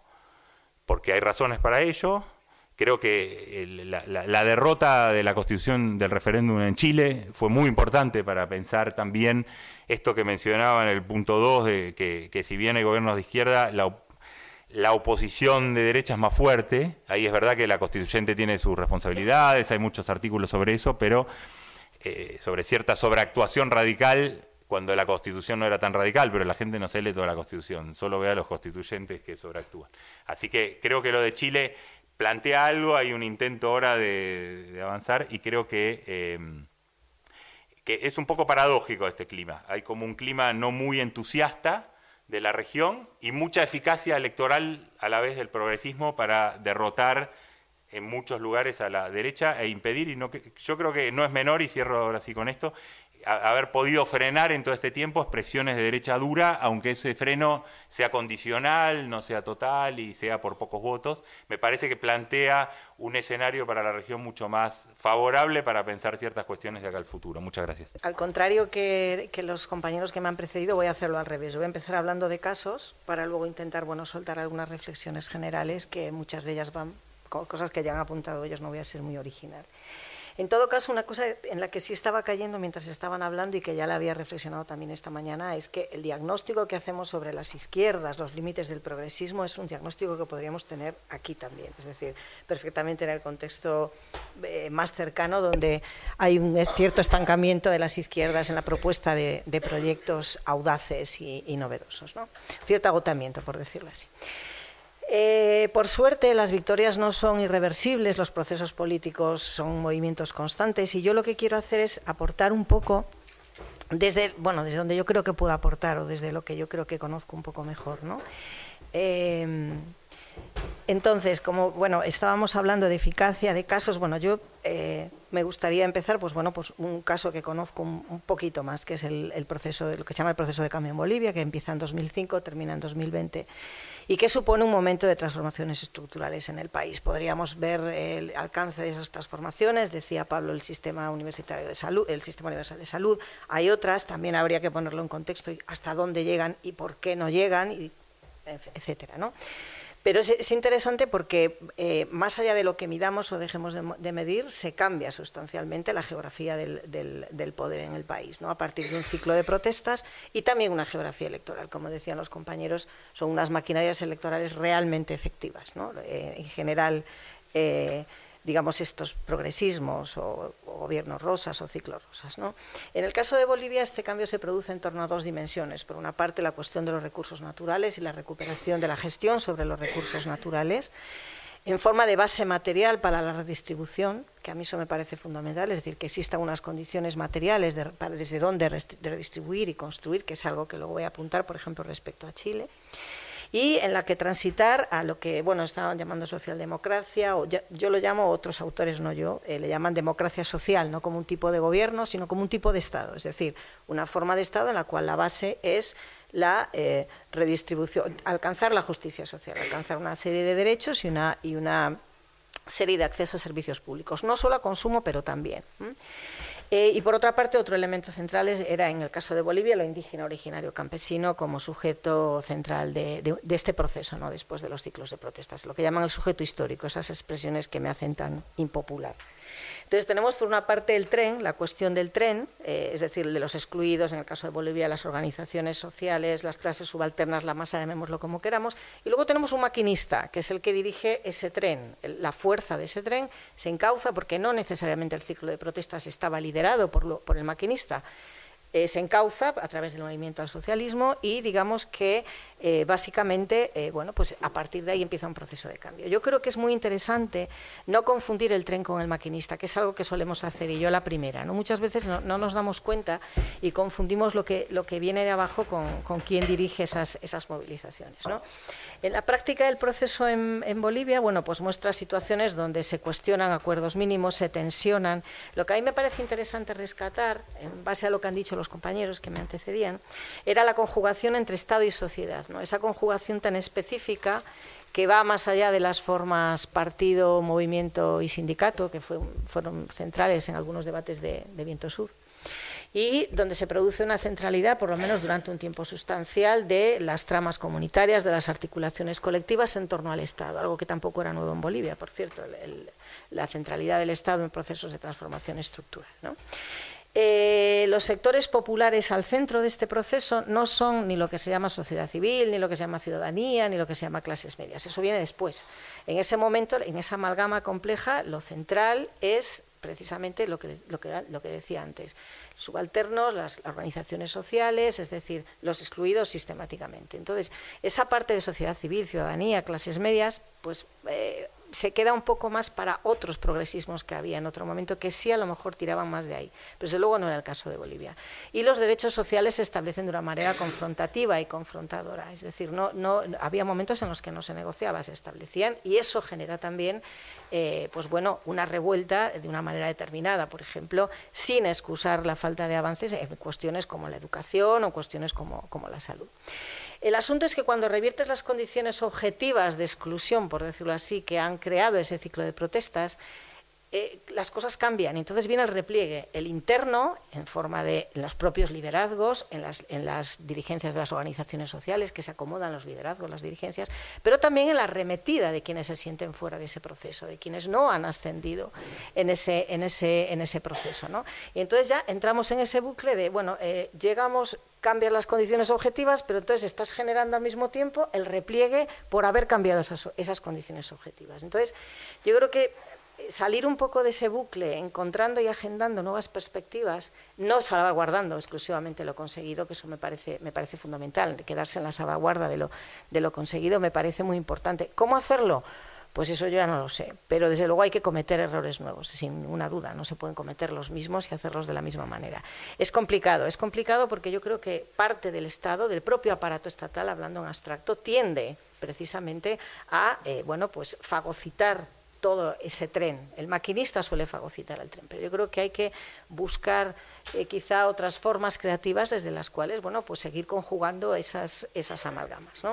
porque hay razones para ello. Creo que la, derrota de la constitución del referéndum en Chile fue muy importante para pensar también esto que mencionaba en el punto 2, de que, que si bien hay gobiernos de izquierda, la, la oposición de derecha es más fuerte, ahí es verdad que la constituyente tiene sus responsabilidades, hay muchos artículos sobre eso, pero eh, sobre cierta sobreactuación radical cuando la constitución no era tan radical, pero la gente no se lee toda la constitución, solo ve a los constituyentes que sobreactúan. Así que creo que lo de Chile plantea algo, hay un intento ahora de, avanzar y creo que, em, que es un poco paradójico este clima. Hay como un clima no muy entusiasta, de la región y mucha eficacia electoral a la vez del progresismo para derrotar en muchos lugares a la derecha e impedir, y no, yo creo que no es menor, y cierro ahora sí con esto, haber podido frenar en todo este tiempo expresiones de derecha dura, aunque ese freno sea condicional, no sea total y sea por pocos votos, me parece que plantea un escenario para la región mucho más favorable para pensar ciertas cuestiones de acá al futuro. Muchas gracias. Al contrario que, que los compañeros que me han precedido, voy a hacerlo al revés. Voy a empezar hablando de casos para luego intentar bueno, soltar algunas reflexiones generales que muchas de ellas van cosas que ya han apuntado ellos, no voy a ser muy original. En todo caso, una cosa en la que sí estaba cayendo mientras estaban hablando y que ya la había reflexionado también esta mañana es que el diagnóstico que hacemos sobre las izquierdas, los límites del progresismo, es un diagnóstico que podríamos tener aquí también, es decir, perfectamente en el contexto eh, más cercano donde hay un cierto estancamiento de las izquierdas en la propuesta de, proyectos audaces y, y novedosos, ¿no? cierto agotamiento, por decirlo así. Eh, por suerte, las victorias no son irreversibles, los procesos políticos son movimientos constantes y yo lo que quiero hacer es aportar un poco desde, bueno, desde donde yo creo que puedo aportar o desde lo que yo creo que conozco un poco mejor, ¿no? Eh, entonces, como bueno, estábamos hablando de eficacia, de casos, bueno, yo eh, me gustaría empezar, pues bueno, pues un caso que conozco un, poquito más, que es el, el, proceso, lo que se llama el proceso de cambio en Bolivia, que empieza en 2005, termina en 2020 y que supone un momento de transformaciones estructurales en el país. Podríamos ver el alcance de esas transformaciones, decía Pablo, el sistema universitario de salud, el sistema universal de salud. Hay otras, también habría que ponerlo en contexto hasta dónde llegan y por qué no llegan, etcétera, ¿no? Pero es, interesante porque eh, más allá de lo que midamos o dejemos de, medir, se cambia sustancialmente la geografía del, poder en el país, ¿no? a partir de un ciclo de protestas y también una geografía electoral. Como decían los compañeros, son unas maquinarias electorales realmente efectivas. ¿no? Eh, en general, eh, digamos, estos progresismos o, gobiernos rosas o ciclos rosas. ¿no? En el caso de Bolivia, este cambio se produce en torno a dos dimensiones. Por una parte, la cuestión de los recursos naturales y la recuperación de la gestión sobre los recursos naturales en forma de base material para la redistribución, que a mí eso me parece fundamental, es decir, que existan unas condiciones materiales desde donde redistribuir y construir, que es algo que luego voy a apuntar, por ejemplo, respecto a Chile y en la que transitar a lo que bueno estaban llamando socialdemocracia, o yo lo llamo, otros autores no yo, eh, le llaman democracia social, no como un tipo de gobierno, sino como un tipo de Estado, es decir, una forma de Estado en la cual la base es la eh, redistribución, alcanzar la justicia social, alcanzar una serie de derechos y una, y una serie de acceso a servicios públicos, no solo a consumo, pero también. Y por otra parte, otro elemento central era, en el caso de Bolivia, lo indígena originario campesino como sujeto central de, este proceso, ¿no? después de los ciclos de protestas, lo que llaman el sujeto histórico, esas expresiones que me hacen tan impopular. Entonces tenemos por una parte el tren, la cuestión del tren, eh, es decir, de los excluidos, en el caso de Bolivia, las organizaciones sociales, las clases subalternas, la masa, llamémoslo como queramos, y luego tenemos un maquinista, que es el que dirige ese tren. La fuerza de ese tren se encauza porque no necesariamente el ciclo de protestas estaba liderado por, por el maquinista, eh, se encauza a través del movimiento al socialismo y digamos que eh, básicamente, eh, bueno, pues a partir de ahí empieza un proceso de cambio. Yo creo que es muy interesante no confundir el tren con el maquinista, que es algo que solemos hacer, y yo la primera. ¿no? Muchas veces no, nos damos cuenta y confundimos lo que, lo que viene de abajo con, con quien dirige esas, esas movilizaciones. En la práctica del proceso en, Bolivia, bueno, pues muestra situaciones donde se cuestionan acuerdos mínimos, se tensionan. Lo que a mí me parece interesante rescatar, en base a lo que han dicho los compañeros que me antecedían, era la conjugación entre Estado y sociedad, ¿no? Esa conjugación tan específica que va más allá de las formas partido, movimiento y sindicato, que fueron centrales en algunos debates de Viento Sur y donde se produce una centralidad, por lo menos durante un tiempo sustancial, de las tramas comunitarias, de las articulaciones colectivas en torno al Estado, algo que tampoco era nuevo en Bolivia, por cierto, la centralidad del Estado en procesos de transformación estructural. Eh, los sectores populares al centro de este proceso no son ni lo que se llama sociedad civil, ni lo que se llama ciudadanía, ni lo que se llama clases medias. Eso viene después. En ese momento, en esa amalgama compleja, lo central es precisamente lo que, lo que, lo que decía antes, subalternos, las organizaciones sociales, es decir, los excluidos sistemáticamente. Entonces, esa parte de sociedad civil, ciudadanía, clases medias, pues eh, se queda un poco más para otros progresismos que había en otro momento, que sí a lo mejor tiraban más de ahí. Pero desde luego no era el caso de Bolivia. Y los derechos sociales se establecen de una manera confrontativa y confrontadora. Es decir, no, no, había momentos en los que no se negociaba, se establecían, y eso genera también eh, pues bueno, una revuelta de una manera determinada, por ejemplo, sin excusar la falta de avances en cuestiones como la educación o cuestiones como, como la salud. El asunto es que cuando reviertes las condiciones objetivas de exclusión, por decirlo así, que han creado ese ciclo de protestas, eh, las cosas cambian. Entonces viene el repliegue, el interno, en forma de los propios liderazgos, en las, en las, dirigencias de las organizaciones sociales, que se acomodan los liderazgos, las dirigencias, pero también en la arremetida de quienes se sienten fuera de ese proceso, de quienes no han ascendido en ese, en ese, en ese proceso. ¿no? Y entonces ya entramos en ese bucle de, bueno, eh, llegamos cambian las condiciones objetivas, pero entonces estás generando al mismo tiempo el repliegue por haber cambiado esas, esas condiciones objetivas. Entonces, yo creo que salir un poco de ese bucle, encontrando y agendando nuevas perspectivas, no salvaguardando exclusivamente lo conseguido, que eso me parece, me parece fundamental, quedarse en la salvaguarda de lo, de lo conseguido me parece muy importante. ¿Cómo hacerlo? Pues eso yo ya no lo sé, pero desde luego hay que cometer errores nuevos, sin ninguna duda, no se pueden cometer los mismos y hacerlos de la misma manera. Es complicado, es complicado porque yo creo que parte del Estado, del propio aparato estatal, hablando en abstracto, tiende precisamente a eh, bueno, pues fagocitar todo ese tren. El maquinista suele fagocitar el tren, pero yo creo que hay que buscar eh, quizá otras formas creativas desde las cuales, bueno, pues seguir conjugando esas, esas amalgamas,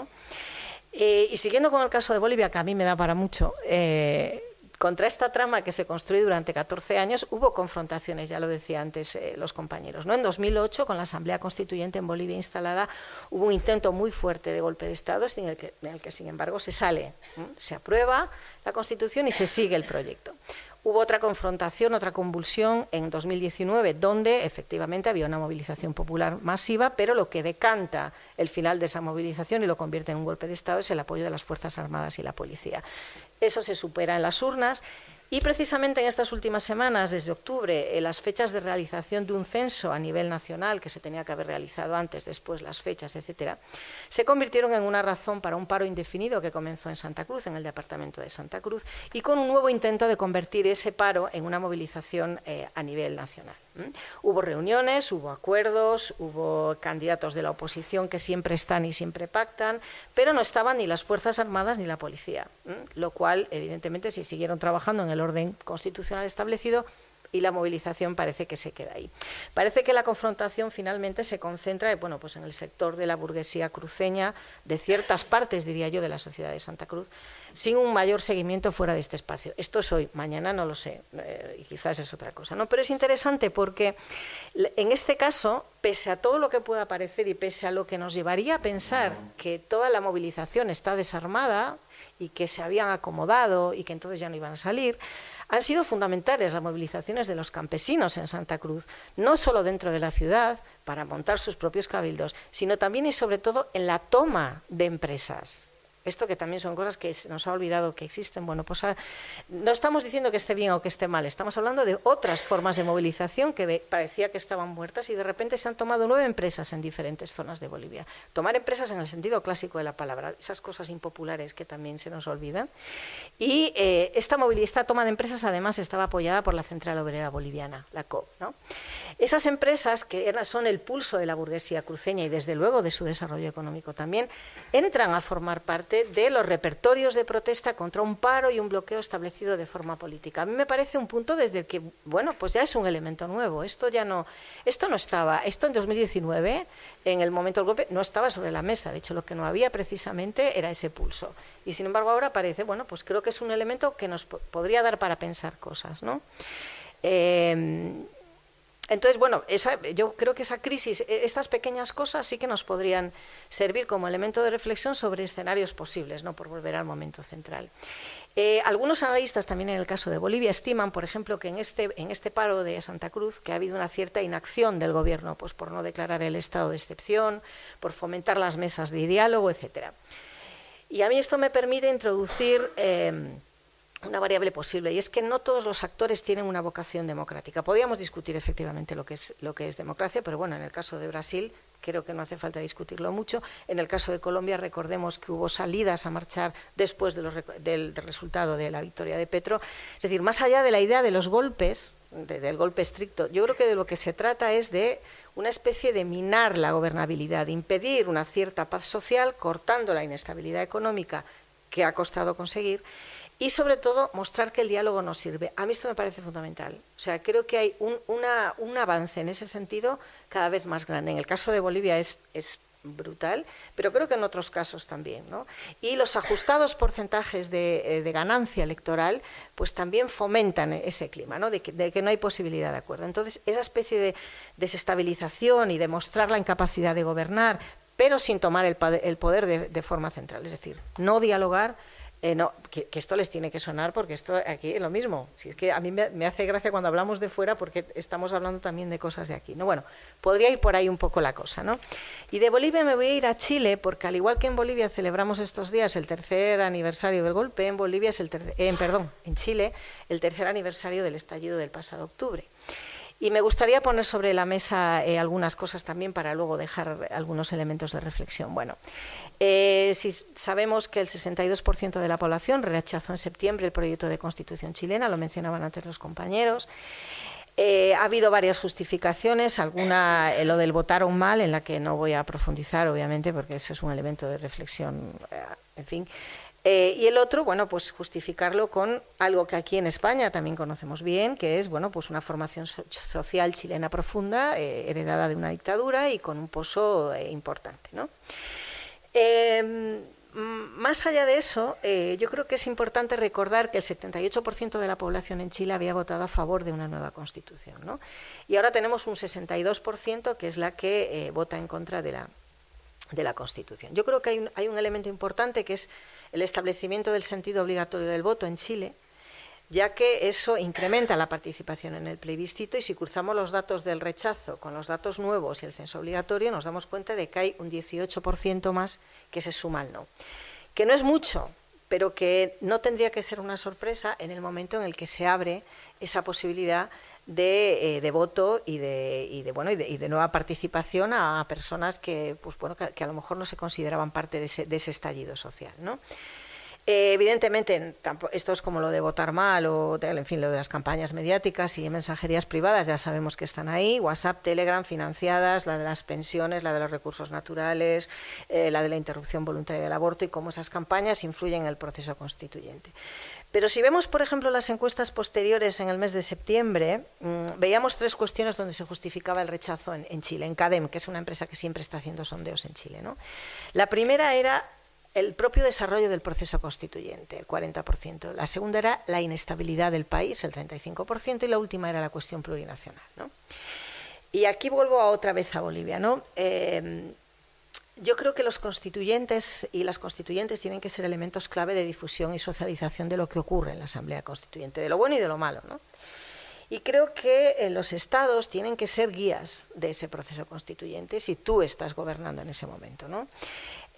eh, y siguiendo con el caso de Bolivia, que a mí me da para mucho, eh, contra esta trama que se construyó durante 14 años hubo confrontaciones, ya lo decía antes eh, los compañeros. ¿no? En 2008, con la Asamblea Constituyente en Bolivia instalada, hubo un intento muy fuerte de golpe de Estado, en el que, en el que sin embargo, se sale, se aprueba la Constitución y se sigue el proyecto. Hubo otra confrontación, otra convulsión en 2019, donde efectivamente había una movilización popular masiva, pero lo que decanta el final de esa movilización y lo convierte en un golpe de Estado es el apoyo de las Fuerzas Armadas y la policía. Eso se supera en las urnas y precisamente en estas últimas semanas, desde octubre, en las fechas de realización de un censo a nivel nacional, que se tenía que haber realizado antes, después, las fechas, etcétera, se convirtieron en una razón para un paro indefinido que comenzó en Santa Cruz, en el departamento de Santa Cruz, y con un nuevo intento de convertir ese paro en una movilización eh, a nivel nacional. Hubo reuniones, hubo acuerdos, hubo candidatos de la oposición que siempre están y siempre pactan, pero no estaban ni las Fuerzas Armadas ni la policía, lo cual, evidentemente, si siguieron trabajando en el orden constitucional establecido, y la movilización parece que se queda ahí. Parece que la confrontación finalmente se concentra bueno, pues en el sector de la burguesía cruceña, de ciertas partes, diría yo, de la sociedad de Santa Cruz, sin un mayor seguimiento fuera de este espacio. Esto es hoy, mañana no lo sé, eh, y quizás es otra cosa. ¿no? Pero es interesante porque en este caso, pese a todo lo que pueda parecer y pese a lo que nos llevaría a pensar que toda la movilización está desarmada y que se habían acomodado y que entonces ya no iban a salir, han sido fundamentales las movilizaciones de los campesinos en Santa Cruz, no solo dentro de la ciudad para montar sus propios cabildos, sino también y sobre todo en la toma de empresas esto que también son cosas que nos ha olvidado que existen. Bueno, pues ah, no estamos diciendo que esté bien o que esté mal, estamos hablando de otras formas de movilización que parecía que estaban muertas y de repente se han tomado nueve empresas en diferentes zonas de Bolivia. Tomar empresas en el sentido clásico de la palabra, esas cosas impopulares que también se nos olvidan. Y eh, esta, esta toma de empresas además estaba apoyada por la Central Obrera Boliviana, la COP. ¿no? Esas empresas, que son el pulso de la burguesía cruceña y desde luego de su desarrollo económico también, entran a formar parte de los repertorios de protesta contra un paro y un bloqueo establecido de forma política. A mí me parece un punto desde el que, bueno, pues ya es un elemento nuevo. Esto ya no, esto no estaba, esto en 2019, en el momento del golpe, no estaba sobre la mesa. De hecho, lo que no había precisamente era ese pulso. Y sin embargo ahora parece, bueno, pues creo que es un elemento que nos podría dar para pensar cosas, ¿no? Eh, entonces, bueno, yo creo que esa crisis, e, estas pequeñas cosas sí que nos podrían servir como elemento de reflexión sobre escenarios posibles, ¿no? por volver al momento central. Eh, algunos analistas, también en el caso de Bolivia, estiman, por ejemplo, que en este, en este paro de Santa Cruz, que ha habido una cierta inacción del gobierno pues, por no declarar el estado de excepción, por fomentar las mesas de diálogo, etc. Y a mí esto me permite introducir... Eh, una variable posible y es que no todos los actores tienen una vocación democrática. Podríamos discutir efectivamente lo que es lo que es democracia, pero bueno, en el caso de Brasil creo que no hace falta discutirlo mucho. En el caso de Colombia recordemos que hubo salidas a marchar después del, resultado de la victoria de Petro. Es decir, más allá de la idea de los golpes, del golpe estricto, yo creo que de lo que se trata es de una especie de minar la gobernabilidad, de impedir una cierta paz social cortando la inestabilidad económica que ha costado conseguir y sobre todo mostrar que el diálogo nos sirve. A mí esto me parece fundamental. O sea, creo que hay un, un avance en ese sentido cada vez más grande. En el caso de Bolivia es, es brutal, pero creo que en otros casos también. ¿no? Y los ajustados porcentajes de, eh, de, ganancia electoral pues también fomentan ese clima, ¿no? De, que, de, no hay posibilidad de acuerdo. Entonces, esa especie de desestabilización y demostrar la incapacidad de gobernar, pero sin tomar el poder de forma central, es decir, no dialogar, eh, no, que, esto les tiene que sonar porque esto aquí es lo mismo. Si es que a mí me, hace gracia cuando hablamos de fuera porque estamos hablando también de cosas de aquí. ¿no? Bueno, podría ir por ahí un poco la cosa. ¿no? Y de Bolivia me voy a ir a Chile porque al igual que en Bolivia celebramos estos días el tercer aniversario del golpe, en Bolivia es el eh, perdón, en Chile el tercer aniversario del estallido del pasado octubre. Y me gustaría poner sobre la mesa eh, algunas cosas también para luego dejar algunos elementos de reflexión. Bueno, eh, si sabemos que el 62% de la población rechazó en septiembre el proyecto de constitución chilena, lo mencionaban antes los compañeros. Eh, ha habido varias justificaciones, alguna, lo del votaron mal, en la que no voy a profundizar, obviamente, porque ese es un elemento de reflexión, en fin. Eh, y el otro, bueno, pues justificarlo con algo que aquí en España también conocemos bien, que es, bueno, pues una formación social chilena profunda, eh, heredada de una dictadura y con un pozo eh, importante, ¿no? Em, más allá de eso, yo creo que es importante recordar que el 78% de la población en Chile había votado a favor de una nueva constitución, ¿no? Y ahora tenemos un 62% que es la que vota en contra de la, de la Constitución. Yo creo que hay un, hay un elemento importante que es el establecimiento del sentido obligatorio del voto en Chile, ya que eso incrementa la participación en el plebiscito y si cruzamos los datos del rechazo con los datos nuevos y el censo obligatorio, nos damos cuenta de que hay un 18% más que se suma al no. Que no es mucho, pero que no tendría que ser una sorpresa en el momento en el que se abre esa posibilidad de, eh, voto y de, bueno y de, nueva participación a, personas que pues bueno que, a lo mejor no se consideraban parte de ese, de ese estallido social. Eh, evidentemente, esto es como lo de votar mal o, en fin, lo de las campañas mediáticas y mensajerías privadas, ya sabemos que están ahí, WhatsApp, Telegram financiadas, la de las pensiones, la de los recursos naturales, eh, la de la interrupción voluntaria del aborto y cómo esas campañas influyen en el proceso constituyente. Pero si vemos, por ejemplo, las encuestas posteriores en el mes de septiembre, mm, veíamos tres cuestiones donde se justificaba el rechazo en, Chile, en CADEM, que es una empresa que siempre está haciendo sondeos en Chile. La primera era el propio desarrollo del proceso constituyente, el 40%. La segunda era la inestabilidad del país, el 35%, y la última era la cuestión plurinacional. Y aquí vuelvo otra vez a Bolivia. ¿no? Eh, yo creo que los constituyentes y las constituyentes tienen que ser elementos clave de difusión y socialización de lo que ocurre en la Asamblea Constituyente, de lo bueno y de lo malo. ¿no? Y creo que eh, los estados tienen que ser guías de ese proceso constituyente si tú estás gobernando en ese momento. ¿no?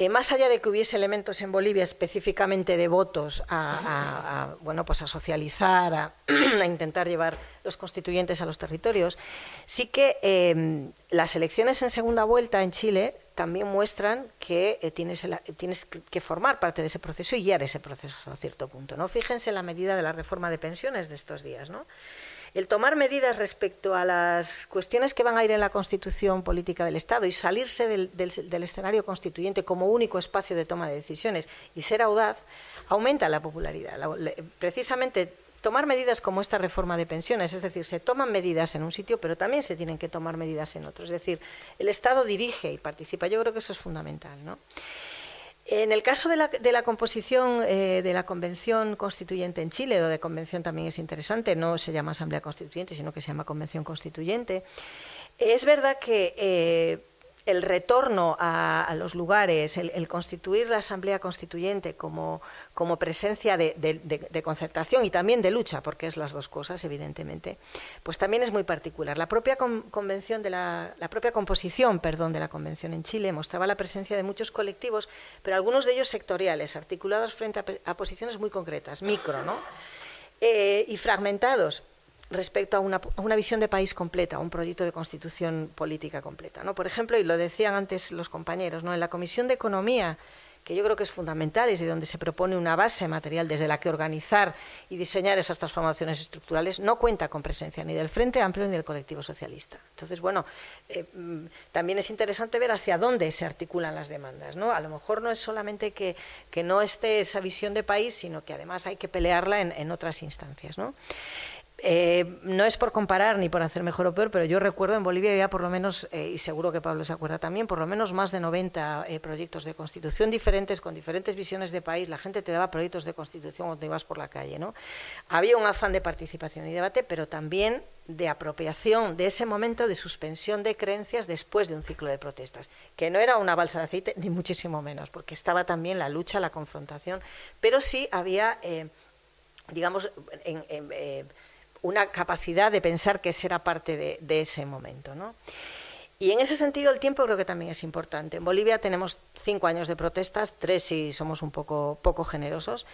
Eh, más allá de que hubiese elementos en Bolivia específicamente de votos a, bueno, pues a socializar, a, intentar llevar los constituyentes a los territorios, sí que em, las elecciones en segunda vuelta en Chile también muestran que eh, tienes, tienes, que formar parte de ese proceso y guiar ese proceso hasta cierto punto. ¿no? Fíjense en la medida de la reforma de pensiones de estos días. ¿no? El tomar medidas respecto a las cuestiones que van a ir en la constitución política del Estado y salirse del, escenario constituyente como único espacio de toma de decisiones y ser audaz, aumenta la popularidad. precisamente tomar medidas como esta reforma de pensiones, es decir, se toman medidas en un sitio, pero también se tienen que tomar medidas en otro. Es decir, el Estado dirige y participa. Yo creo que eso es fundamental. ¿no? En el caso de la, composición eh, de la Convención Constituyente en Chile, lo de convención también es interesante, no se llama Asamblea Constituyente, sino que se llama Convención Constituyente, es verdad que eh, el retorno a, los lugares, el, constituir la Asamblea Constituyente como, como presencia de, concertación y también de lucha, porque es las dos cosas, evidentemente, pues también es muy particular. La propia convención de la, propia composición, perdón, de la convención en Chile mostraba la presencia de muchos colectivos, pero algunos de ellos sectoriales, articulados frente a, posiciones muy concretas, micro, ¿no? Eh, y fragmentados respecto a una, visión de país completa, a un proyecto de constitución política completa. ¿no? Por ejemplo, y lo decían antes los compañeros, ¿no? en la Comisión de Economía, que yo creo que es fundamental, es de donde se propone una base material desde la que organizar y diseñar esas transformaciones estructurales, no cuenta con presencia ni del Frente Amplio ni del colectivo socialista. Entonces, bueno, eh, mm, también es interesante ver hacia dónde se articulan las demandas. ¿no? A lo mejor no es solamente que, no esté esa visión de país, sino que además hay que pelearla en, en otras instancias. ¿no? Eh, no es por comparar ni por hacer mejor o peor, pero yo recuerdo en Bolivia había por lo menos, eh, y seguro que Pablo se acuerda también, por lo menos más de 90 eh, proyectos de constitución diferentes, con diferentes visiones de país. La gente te daba proyectos de constitución cuando ibas por la calle. ¿no? Había un afán de participación y debate, pero también de apropiación de ese momento de suspensión de creencias después de un ciclo de protestas, que no era una balsa de aceite, ni muchísimo menos, porque estaba también la lucha, la confrontación, pero sí había, digamos, en, una capacidad de pensar que será parte de, ese momento. ¿no? Y en ese sentido el tiempo creo que también es importante. En Bolivia tenemos cinco años de protestas, tres si somos un poco, poco generosos,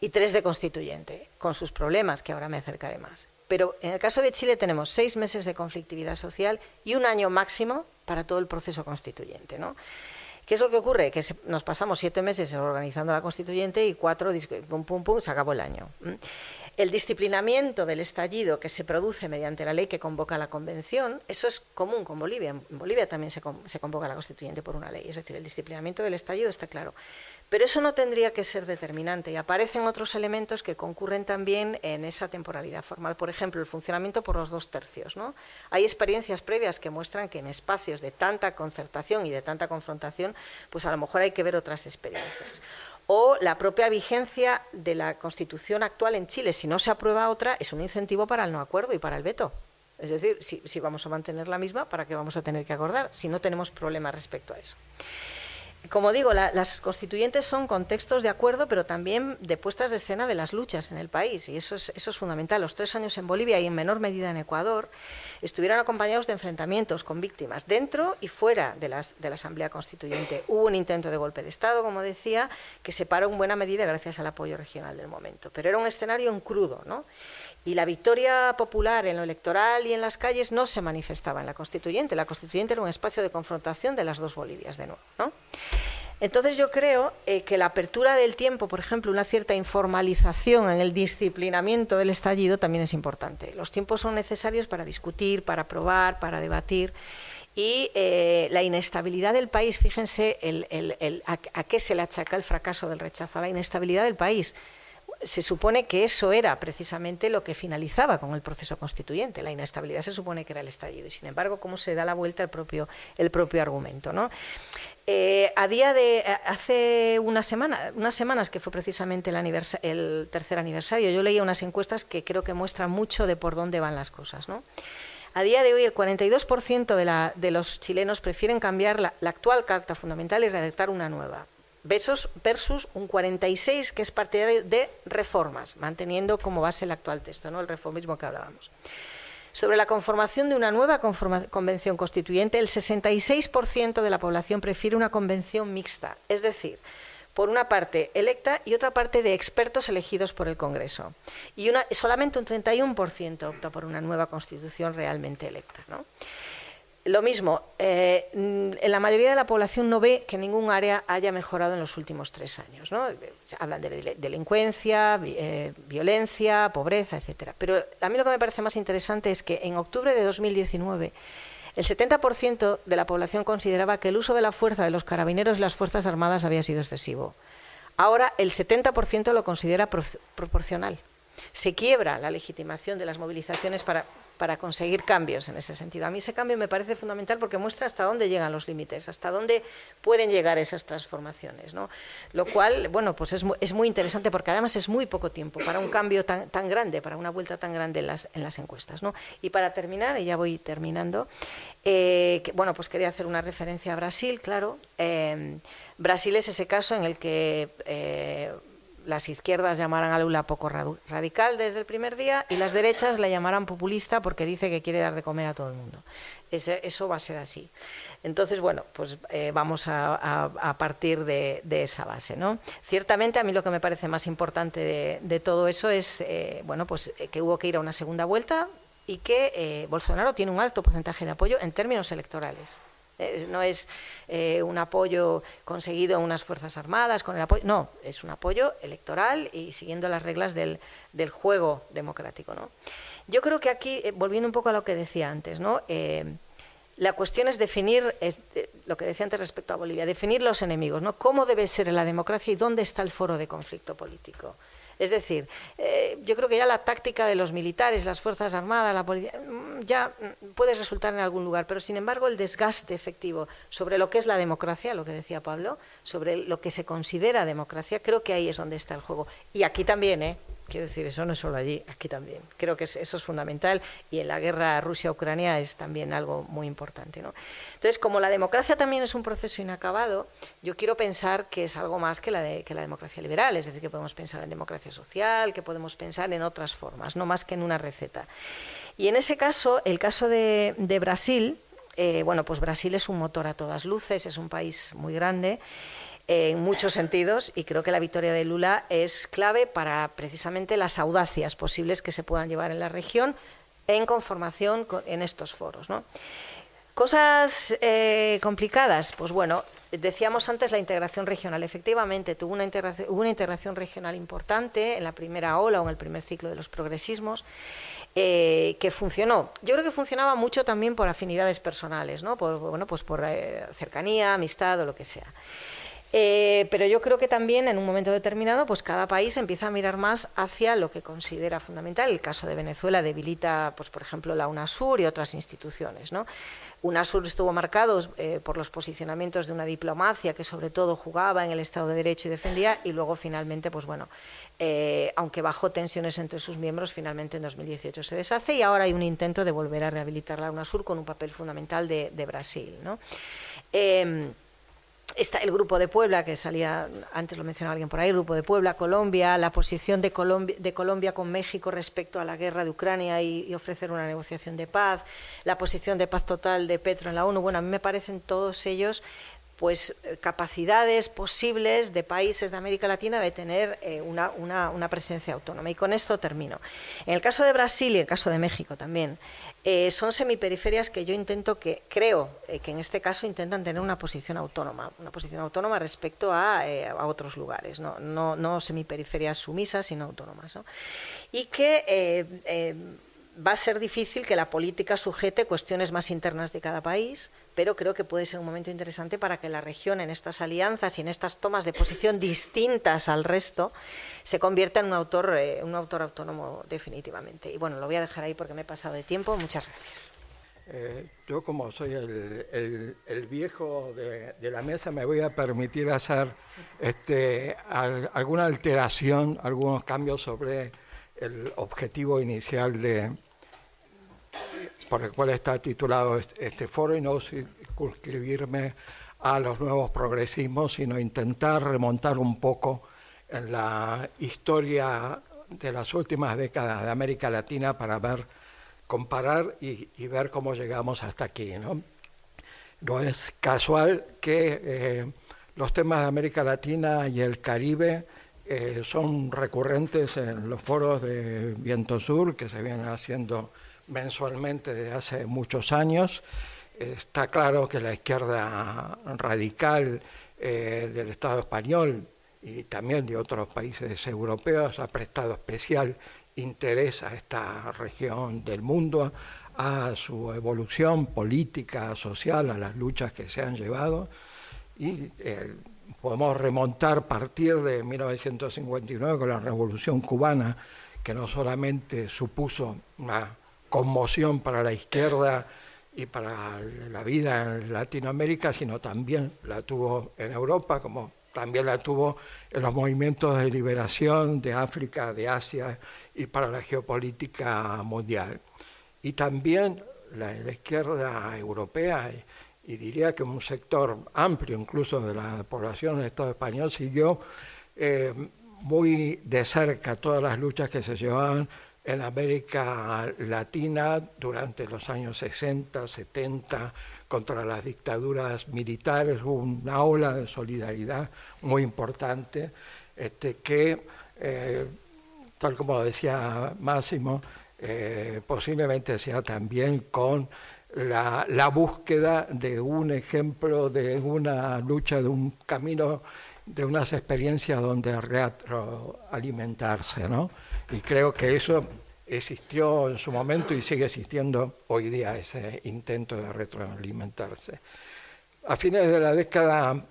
y tres de constituyente, con sus problemas, que ahora me acercaré más. Pero en el caso de Chile tenemos seis meses de conflictividad social y un año máximo para todo el proceso constituyente. ¿no? ¿Qué es lo que ocurre? Que nos pasamos siete meses organizando la constituyente y cuatro, pum, pum, pum, se acabó el año. El disciplinamiento del estallido que se produce mediante la ley que convoca la convención, eso es común con Bolivia. En Bolivia también se, convoca la constituyente por una ley. Es decir, el disciplinamiento del estallido está claro. Pero eso no tendría que ser determinante y aparecen otros elementos que concurren también en esa temporalidad formal. Por ejemplo, el funcionamiento por los dos tercios. ¿no? Hay experiencias previas que muestran que en espacios de tanta concertación y de tanta confrontación, pues a lo mejor hay que ver otras experiencias o la propia vigencia de la Constitución actual en Chile, si no se aprueba otra, es un incentivo para el no acuerdo y para el veto. Es decir, si, si vamos a mantener la misma, ¿para qué vamos a tener que acordar? Si no tenemos problemas respecto a eso como digo, las constituyentes son contextos de acuerdo, pero también de puestas de escena de las luchas en el país, y eso es, eso es fundamental. Los tres años en Bolivia y en menor medida en Ecuador estuvieron acompañados de enfrentamientos con víctimas dentro y fuera de, las, de la Asamblea Constituyente. Hubo un intento de golpe de Estado, como decía, que se paró en buena medida gracias al apoyo regional del momento, pero era un escenario en crudo, ¿no? Y la victoria popular en lo electoral y en las calles no se manifestaba en la constituyente. La constituyente era un espacio de confrontación de las dos Bolivias, de nuevo. Entonces yo creo eh, que la apertura del tiempo, por ejemplo, una cierta informalización en el disciplinamiento del estallido también es importante. Los tiempos son necesarios para discutir, para probar, para debatir. Y eh, la inestabilidad del país, fíjense a qué se le achaca el fracaso del rechazo, a la inestabilidad del país se supone que eso era precisamente lo que finalizaba con el proceso constituyente. La inestabilidad se supone que era el estallido y, sin embargo, cómo se da la vuelta el propio, el propio argumento. ¿no? Eh, a día de eh, hace una semana, unas semanas que fue precisamente el, tercer aniversario, yo leía unas encuestas que creo que muestran mucho de por dónde van las cosas. A día de hoy, el 42% de, de, los chilenos prefieren cambiar la actual Carta Fundamental y redactar una nueva versus, versus un 46 que es partidario de reformas, manteniendo como base el actual texto, ¿no? el reformismo que hablábamos. Sobre la conformación de una nueva convención constituyente, el 66% de la población prefiere una convención mixta, es decir, por una parte electa y otra parte de expertos elegidos por el Congreso. Y una, solamente un 31% opta por una nueva constitución realmente electa. ¿no? Lo mismo, eh, en la mayoría de la población no ve que ningún área haya mejorado en los últimos tres años. ¿no? Hablan de delincuencia, eh, violencia, pobreza, etc. Pero a mí lo que me parece más interesante es que en octubre de 2019 el 70% de la población consideraba que el uso de la fuerza de los carabineros y las Fuerzas Armadas había sido excesivo. Ahora el 70% lo considera proporcional. Se quiebra la legitimación de las movilizaciones para para conseguir cambios en ese sentido. A mí ese cambio me parece fundamental porque muestra hasta dónde llegan los límites, hasta dónde pueden llegar esas transformaciones. ¿no? Lo cual, bueno, pues es, es, muy interesante porque además es muy poco tiempo para un cambio tan, tan grande, para una vuelta tan grande en las, en las encuestas. ¿no? Y para terminar, y ya voy terminando, eh, bueno, pues quería hacer una referencia a Brasil, claro. Eh, Brasil es ese caso en el que eh, las izquierdas llamarán a Lula poco radical desde el primer día y las derechas la llamarán populista porque dice que quiere dar de comer a todo el mundo. eso va a ser así. Entonces, bueno, pues eh, vamos a, partir de, esa base. ¿no? Ciertamente, a mí lo que me parece más importante de, todo eso es eh, bueno, pues, eh, que hubo que ir a una segunda vuelta y que Bolsonaro tiene un alto porcentaje de apoyo en términos electorales. Eh, no es eh, un apoyo conseguido en unas Fuerzas Armadas, con el apoyo, no, es un apoyo electoral y siguiendo las reglas del, del juego democrático. ¿no? Yo creo que aquí, eh, volviendo un poco a lo que decía antes, ¿no? la cuestión es definir, lo que decía antes respecto a Bolivia, definir los enemigos, ¿no? cómo debe ser la democracia y dónde está el foro de conflicto político. Es decir, eh, yo creo que ya la táctica de los militares, las Fuerzas Armadas, la policía, mm, ya mm, puede resultar en algún lugar, pero sin embargo el desgaste efectivo sobre lo que es la democracia, lo que decía Pablo, sobre lo que se considera democracia, creo que ahí es donde está el juego. Y aquí también, ¿eh? Quiero decir, eso no es solo allí, aquí también. Creo que eso es fundamental y en la guerra Rusia-Ucrania es también algo muy importante. ¿no? Entonces, como la democracia también es un proceso inacabado, yo quiero pensar que es algo más que la, de, que la democracia liberal, es decir, que podemos pensar en democracia social, que podemos pensar en otras formas, no más que en una receta. Y en ese caso, el caso de, Brasil, eh, bueno, pues Brasil es un motor a todas luces, es un país muy grande en muchos sentidos y creo que la victoria de Lula es clave para precisamente las audacias posibles que se puedan llevar en la región en conformación en estos foros. Cosas eh, complicadas, pues bueno, decíamos antes la integración regional. Efectivamente, tuvo una integración, hubo una integración regional importante en la primera ola o en el primer ciclo de los progresismos. Eh, que funcionó. Yo creo que funcionaba mucho también por afinidades personales, ¿no? por, bueno, pues por eh, cercanía, amistad o lo que sea. Eh, pero yo creo que también en un momento determinado, pues cada país empieza a mirar más hacia lo que considera fundamental. El caso de Venezuela debilita, pues por ejemplo, la UNASUR y otras instituciones. ¿no? UNASUR estuvo marcado eh, por los posicionamientos de una diplomacia que sobre todo jugaba en el Estado de Derecho y defendía, y luego finalmente, pues bueno, eh, aunque bajó tensiones entre sus miembros, finalmente en 2018 se deshace y ahora hay un intento de volver a rehabilitar la UNASUR con un papel fundamental de, Brasil. ¿no? Em, Está el Grupo de Puebla, que salía, antes lo mencionaba alguien por ahí, el Grupo de Puebla, Colombia, la posición de Colombia, de Colombia con México respecto a la guerra de Ucrania y, y, ofrecer una negociación de paz, la posición de paz total de Petro en la ONU. Bueno, a mí me parecen todos ellos pues eh, capacidades posibles de países de América Latina de tener eh, una, una, presencia autónoma. Y con esto termino. En el caso de Brasil y en el caso de México también, eh, son semiperiferias que yo intento que, creo que en este caso intentan tener una posición autónoma, una posición autónoma respecto a, a otros lugares, no, no, no semiperiferias sumisas, sino autónomas. ¿no? Y que va a ser difícil que la política sujete cuestiones más internas de cada país, pero creo que puede ser un momento interesante para que la región en estas alianzas y en estas tomas de posición distintas al resto se convierta en un autor, eh, un autor autónomo definitivamente. Y bueno, lo voy a dejar ahí porque me he pasado de tiempo. Muchas gracias. Eh, yo como soy el, viejo de, la mesa me voy a permitir hacer este, alguna alteración, algunos cambios sobre el objetivo inicial de, por el cual está titulado este foro y no circunscribirme a los nuevos progresismos, sino intentar remontar un poco en la historia de las últimas décadas de América Latina para ver, comparar y, ver cómo llegamos hasta aquí. No, no es casual que eh, los temas de América Latina y el Caribe eh, son recurrentes en los foros de Viento Sur que se vienen haciendo mensualmente desde hace muchos años. Está claro que la izquierda radical eh, del Estado español y también de otros países europeos ha prestado especial interés a esta región del mundo, a su evolución política, social, a las luchas que se han llevado. Y eh, podemos remontar, partir de 1959 con la Revolución Cubana, que no solamente supuso una conmoción para la izquierda y para la vida en Latinoamérica, sino también la tuvo en Europa, como también la tuvo en los movimientos de liberación de África, de Asia y para la geopolítica mundial. Y también la, izquierda europea, y, diría que un sector amplio incluso de la población del Estado español, siguió eh, muy de cerca todas las luchas que se llevaban en América Latina durante los años 60, 70, contra las dictaduras militares, hubo una ola de solidaridad muy importante este, que, eh, tal como decía Máximo, eh, posiblemente sea también con la, búsqueda de un ejemplo, de una lucha, de un camino, de unas experiencias donde retroalimentarse, ¿no? Y creo que eso existió en su momento y sigue existiendo hoy día ese intento de retroalimentarse. A fines de la década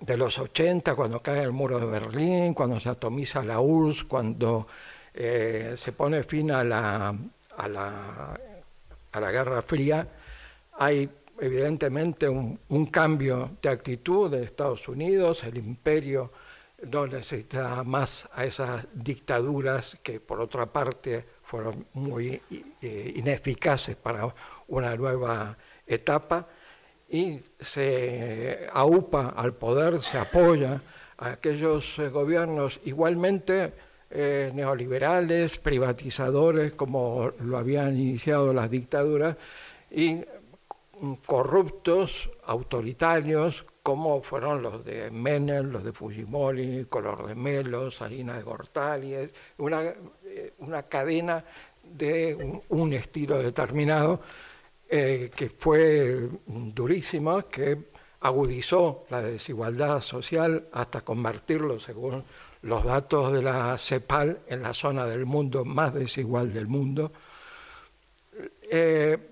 de los 80, cuando cae el muro de Berlín, cuando se atomiza la URSS, cuando eh, se pone fin a la, a la, a la Guerra Fría, hay evidentemente un, un, cambio de actitud de Estados Unidos, el imperio no necesita más a esas dictaduras que por otra parte fueron muy eh, ineficaces para una nueva etapa. Y se aupa al poder, se apoya a aquellos eh, gobiernos igualmente eh, neoliberales, privatizadores, como lo habían iniciado las dictaduras, y corruptos, autoritarios, como fueron los de Menem, los de Fujimori, Color de Melo, Salina de Gortali, una, eh, una cadena de un, estilo determinado eh, que fue durísima, que agudizó la desigualdad social hasta convertirlo, según los datos de la CEPAL, en la zona del mundo más desigual del mundo. Eh,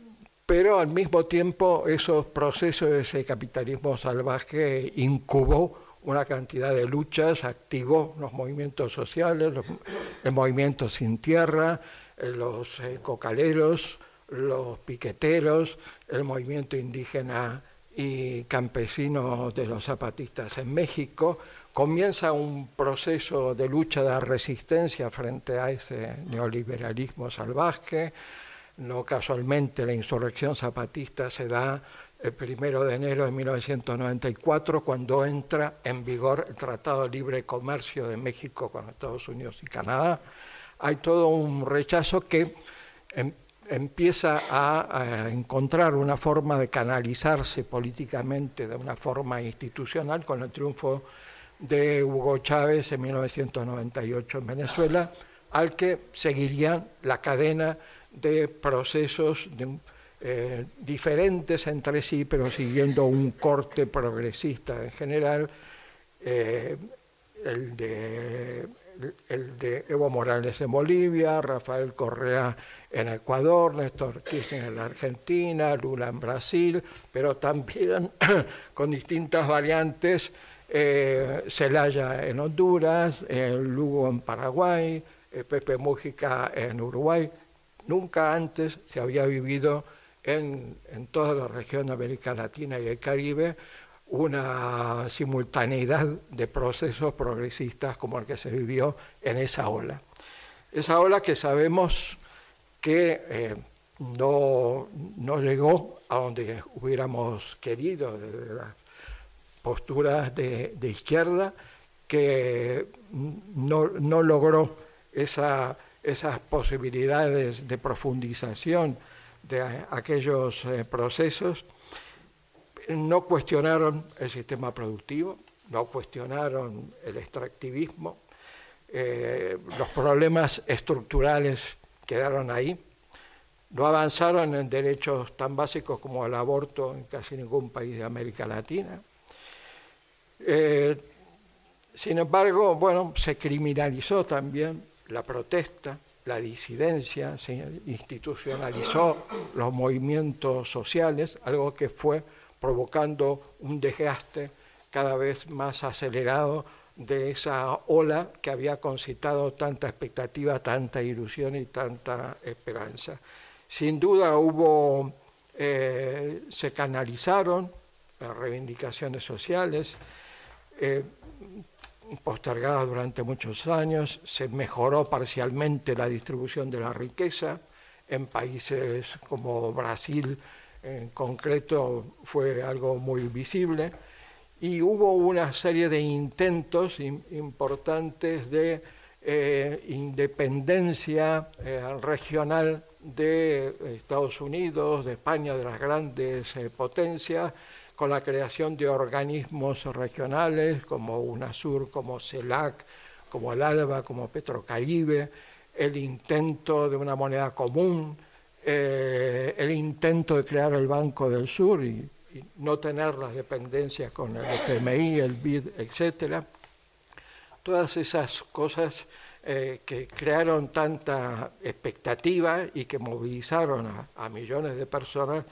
pero al mismo tiempo esos procesos ese capitalismo salvaje incubó una cantidad de luchas, activó los movimientos sociales, el movimiento sin tierra, los eh, cocaleros, los piqueteros, el movimiento indígena y campesino de los zapatistas en México. Comienza un proceso de lucha de resistencia frente a ese neoliberalismo salvaje no casualmente la insurrección zapatista se da el primero de enero de 1994, cuando entra en vigor el Tratado de Libre Comercio de México con Estados Unidos y Canadá. Hay todo un rechazo que em, empieza a, encontrar una forma de canalizarse políticamente de una forma institucional con el triunfo de Hugo Chávez en 1998 en Venezuela, al que seguirían la cadena de procesos eh, diferentes entre sí, pero siguiendo un corte progresista en general, eh, el, de, Evo Morales en Bolivia, Rafael Correa en Ecuador, Néstor Kirchner en la Argentina, Lula en Brasil, pero también con distintas variantes, eh, Celaya en Honduras, Lugo en Paraguay, Pepe Mújica en Uruguay, Nunca antes se había vivido en, toda la región de América Latina y el Caribe una simultaneidad de procesos progresistas como el que se vivió en esa ola. Esa ola que sabemos que eh, no, llegó a donde hubiéramos querido desde las posturas de, izquierda, que no, no logró esa esas posibilidades de profundización de aquellos eh, procesos, no cuestionaron el sistema productivo, no cuestionaron el extractivismo, eh, los problemas estructurales quedaron ahí, no avanzaron en derechos tan básicos como el aborto en casi ningún país de América Latina. Eh, sin embargo, bueno, se criminalizó también la protesta, la disidencia, se institucionalizó los movimientos sociales, algo que fue provocando un desgaste cada vez más acelerado de esa ola que había concitado tanta expectativa, tanta ilusión y tanta esperanza. Sin duda hubo, eh, se canalizaron las reivindicaciones sociales, eh, postergadas durante muchos años, se mejoró parcialmente la distribución de la riqueza, en países como Brasil en concreto fue algo muy visible, y hubo una serie de intentos importantes de eh, independencia regional de Estados Unidos, de España, de las grandes eh, potencias, con la creación de organismos regionales como UNASUR, como CELAC, como el ALBA, como Petrocaribe, el intento de una moneda común, eh, el intento de crear el Banco del Sur y, no tener las dependencias con el FMI, el BID, etcétera. Todas esas cosas eh, que crearon tanta expectativa y que movilizaron a, millones de personas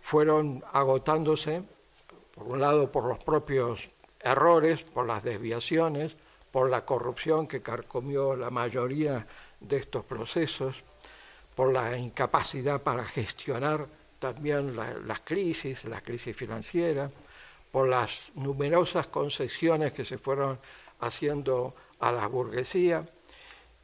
fueron agotándose, por un lado por los propios errores, por las desviaciones, por la corrupción que carcomió la mayoría de estos procesos, por la incapacidad para gestionar también la, las crisis, la crisis financiera, por las numerosas concesiones que se fueron haciendo a la burguesía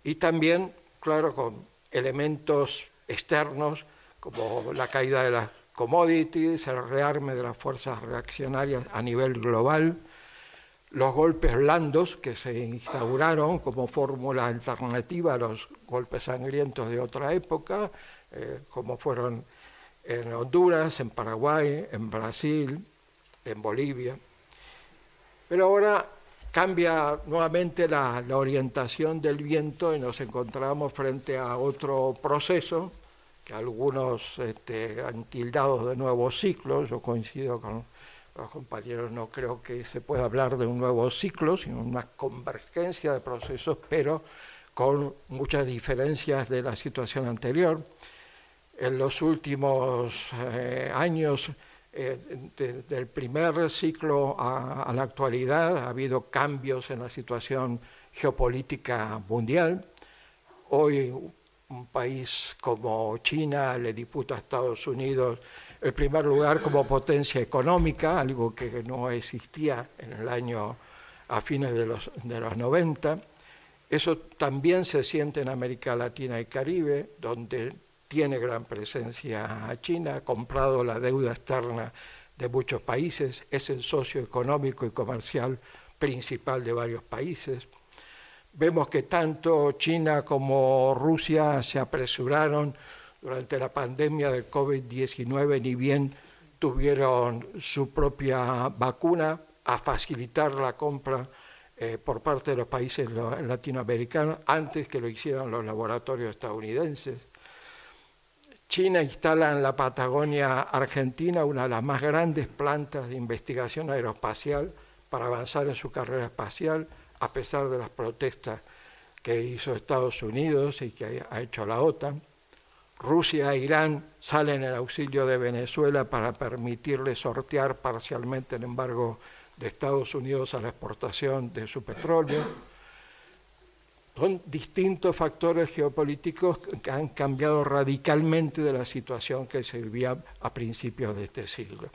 y también, claro, con elementos externos como la caída de las commodities, el rearme de las fuerzas reaccionarias a nivel global, los golpes blandos que se instauraron como fórmula alternativa a los golpes sangrientos de otra época, eh, como fueron en Honduras, en Paraguay, en Brasil, en Bolivia. Pero ahora cambia nuevamente la, orientación del viento y nos encontramos frente a otro proceso algunos este, han tildado de nuevos ciclos, yo coincido con los compañeros, no creo que se pueda hablar de un nuevo ciclo, sino una convergencia de procesos, pero con muchas diferencias de la situación anterior. En los últimos eh, años eh, de, del primer ciclo a, a, la actualidad ha habido cambios en la situación geopolítica mundial. Hoy un país como China le disputa a Estados Unidos el primer lugar como potencia económica, algo que no existía en el año a fines de los, de los 90. Eso también se siente en América Latina y Caribe, donde tiene gran presencia China, ha comprado la deuda externa de muchos países, es el socio económico y comercial principal de varios países. Vemos que tanto China como Rusia se apresuraron durante la pandemia del COVID-19, ni bien tuvieron su propia vacuna, a facilitar la compra eh, por parte de los países latinoamericanos antes que lo hicieran los laboratorios estadounidenses. China instala en la Patagonia Argentina una de las más grandes plantas de investigación aeroespacial para avanzar en su carrera espacial, a pesar de las protestas que hizo Estados Unidos y que ha hecho la OTAN. Rusia e Irán salen en auxilio de Venezuela para permitirle sortear parcialmente el embargo de Estados Unidos a la exportación de su petróleo son distintos factores geopolíticos que han cambiado radicalmente de la situación que se vivía a principios de este siglo.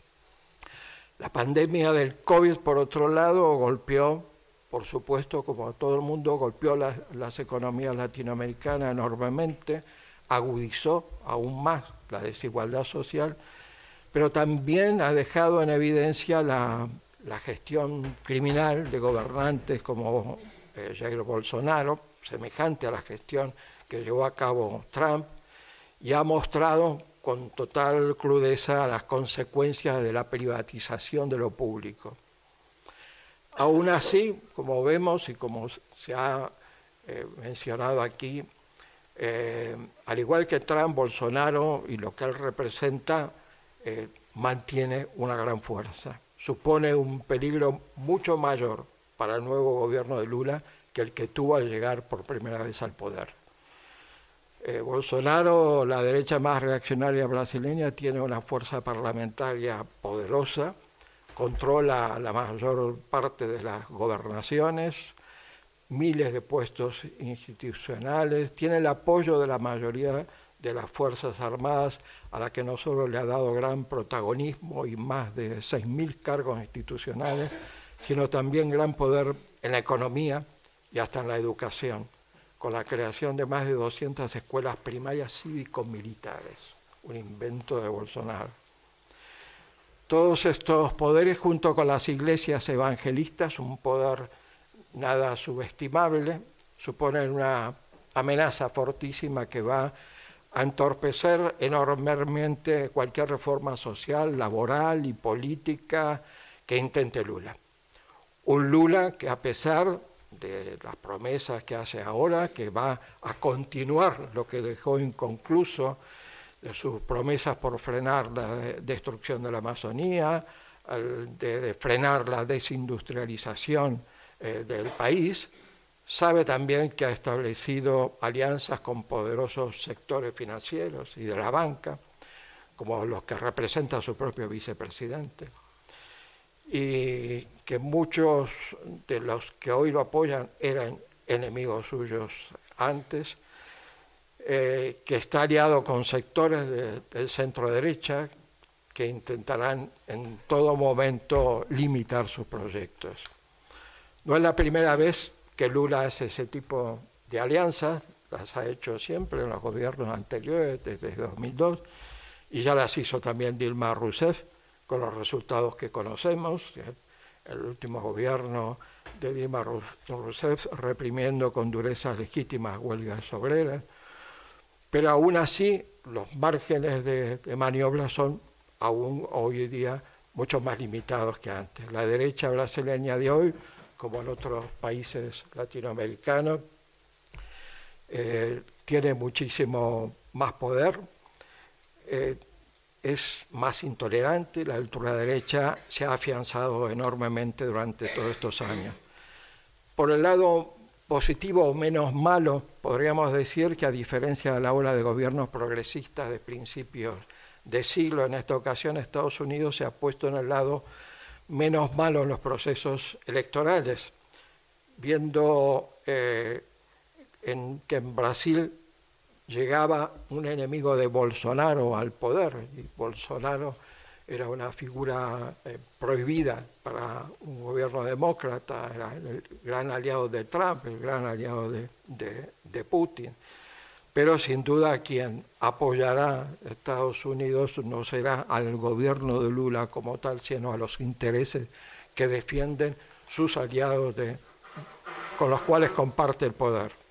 La pandemia del COVID, por otro lado, golpeó, por supuesto, como todo el mundo, golpeó la, las economías latinoamericanas enormemente, agudizó aún más la desigualdad social, pero también ha dejado en evidencia la, la gestión criminal de gobernantes como eh, Jair Bolsonaro, semejante a la gestión que llevó a cabo Trump, y ha mostrado con total crudeza las consecuencias de la privatización de lo público. Aún así, como vemos y como se ha eh, mencionado aquí, eh, al igual que Trump, Bolsonaro y lo que él representa, eh, mantiene una gran fuerza. Supone un peligro mucho mayor para el nuevo gobierno de Lula que el que tuvo al llegar por primera vez al poder. Bolsonaro, la derecha más reaccionaria brasileña, tiene una fuerza parlamentaria poderosa, controla la mayor parte de las gobernaciones, miles de puestos institucionales, tiene el apoyo de la mayoría de las Fuerzas Armadas, a la que no solo le ha dado gran protagonismo y más de 6.000 cargos institucionales, sino también gran poder en la economía y hasta en la educación, con la creación de más de 200 escuelas primarias cívico-militares, un invento de Bolsonaro. Todos estos poderes, junto con las iglesias evangelistas, un poder nada subestimable, suponen una amenaza fortísima que va a entorpecer enormemente cualquier reforma social, laboral y política que intente Lula. Un Lula que a pesar de las promesas que hace ahora, que va a continuar lo que dejó inconcluso, sus promesas por frenar la destrucción de la Amazonía, de, frenar la desindustrialización eh, del país, sabe también que ha establecido alianzas con poderosos sectores financieros y de la banca, como los que representa su propio vicepresidente. Y que muchos de los que hoy lo apoyan eran enemigos suyos antes, eh, que está aliado con sectores del centro derecha que intentarán en todo momento limitar sus proyectos. No es la primera vez que Lula hace ese tipo de alianzas, las ha hecho siempre en los gobiernos anteriores, desde 2002, y ya las hizo también Dilma Rousseff con los resultados que conocemos. El último gobierno de Dilma Rousseff reprimiendo con dureza legítimas huelgas obreras. Pero aún así, los márgenes de, maniobra son aún hoy día mucho más limitados que antes. La derecha brasileña de hoy, como en otros países latinoamericanos, eh, tiene muchísimo más poder. Eh, es más intolerante, la ultraderecha se ha afianzado enormemente durante todos estos años. Por el lado positivo o menos malo, podríamos decir que a diferencia de la ola de gobiernos progresistas de principios de siglo, en esta ocasión Estados Unidos se ha puesto en el lado menos malo en los procesos electorales, viendo eh, en, que en Brasil llegaba un enemigo de Bolsonaro al poder, y Bolsonaro era una figura eh, prohibida para un gobierno demócrata, era el gran aliado de Trump, el gran aliado de, Putin. Pero sin duda quien apoyará a Estados Unidos no será al gobierno de Lula como tal, sino a los intereses que defienden sus aliados de, con los cuales comparte el poder.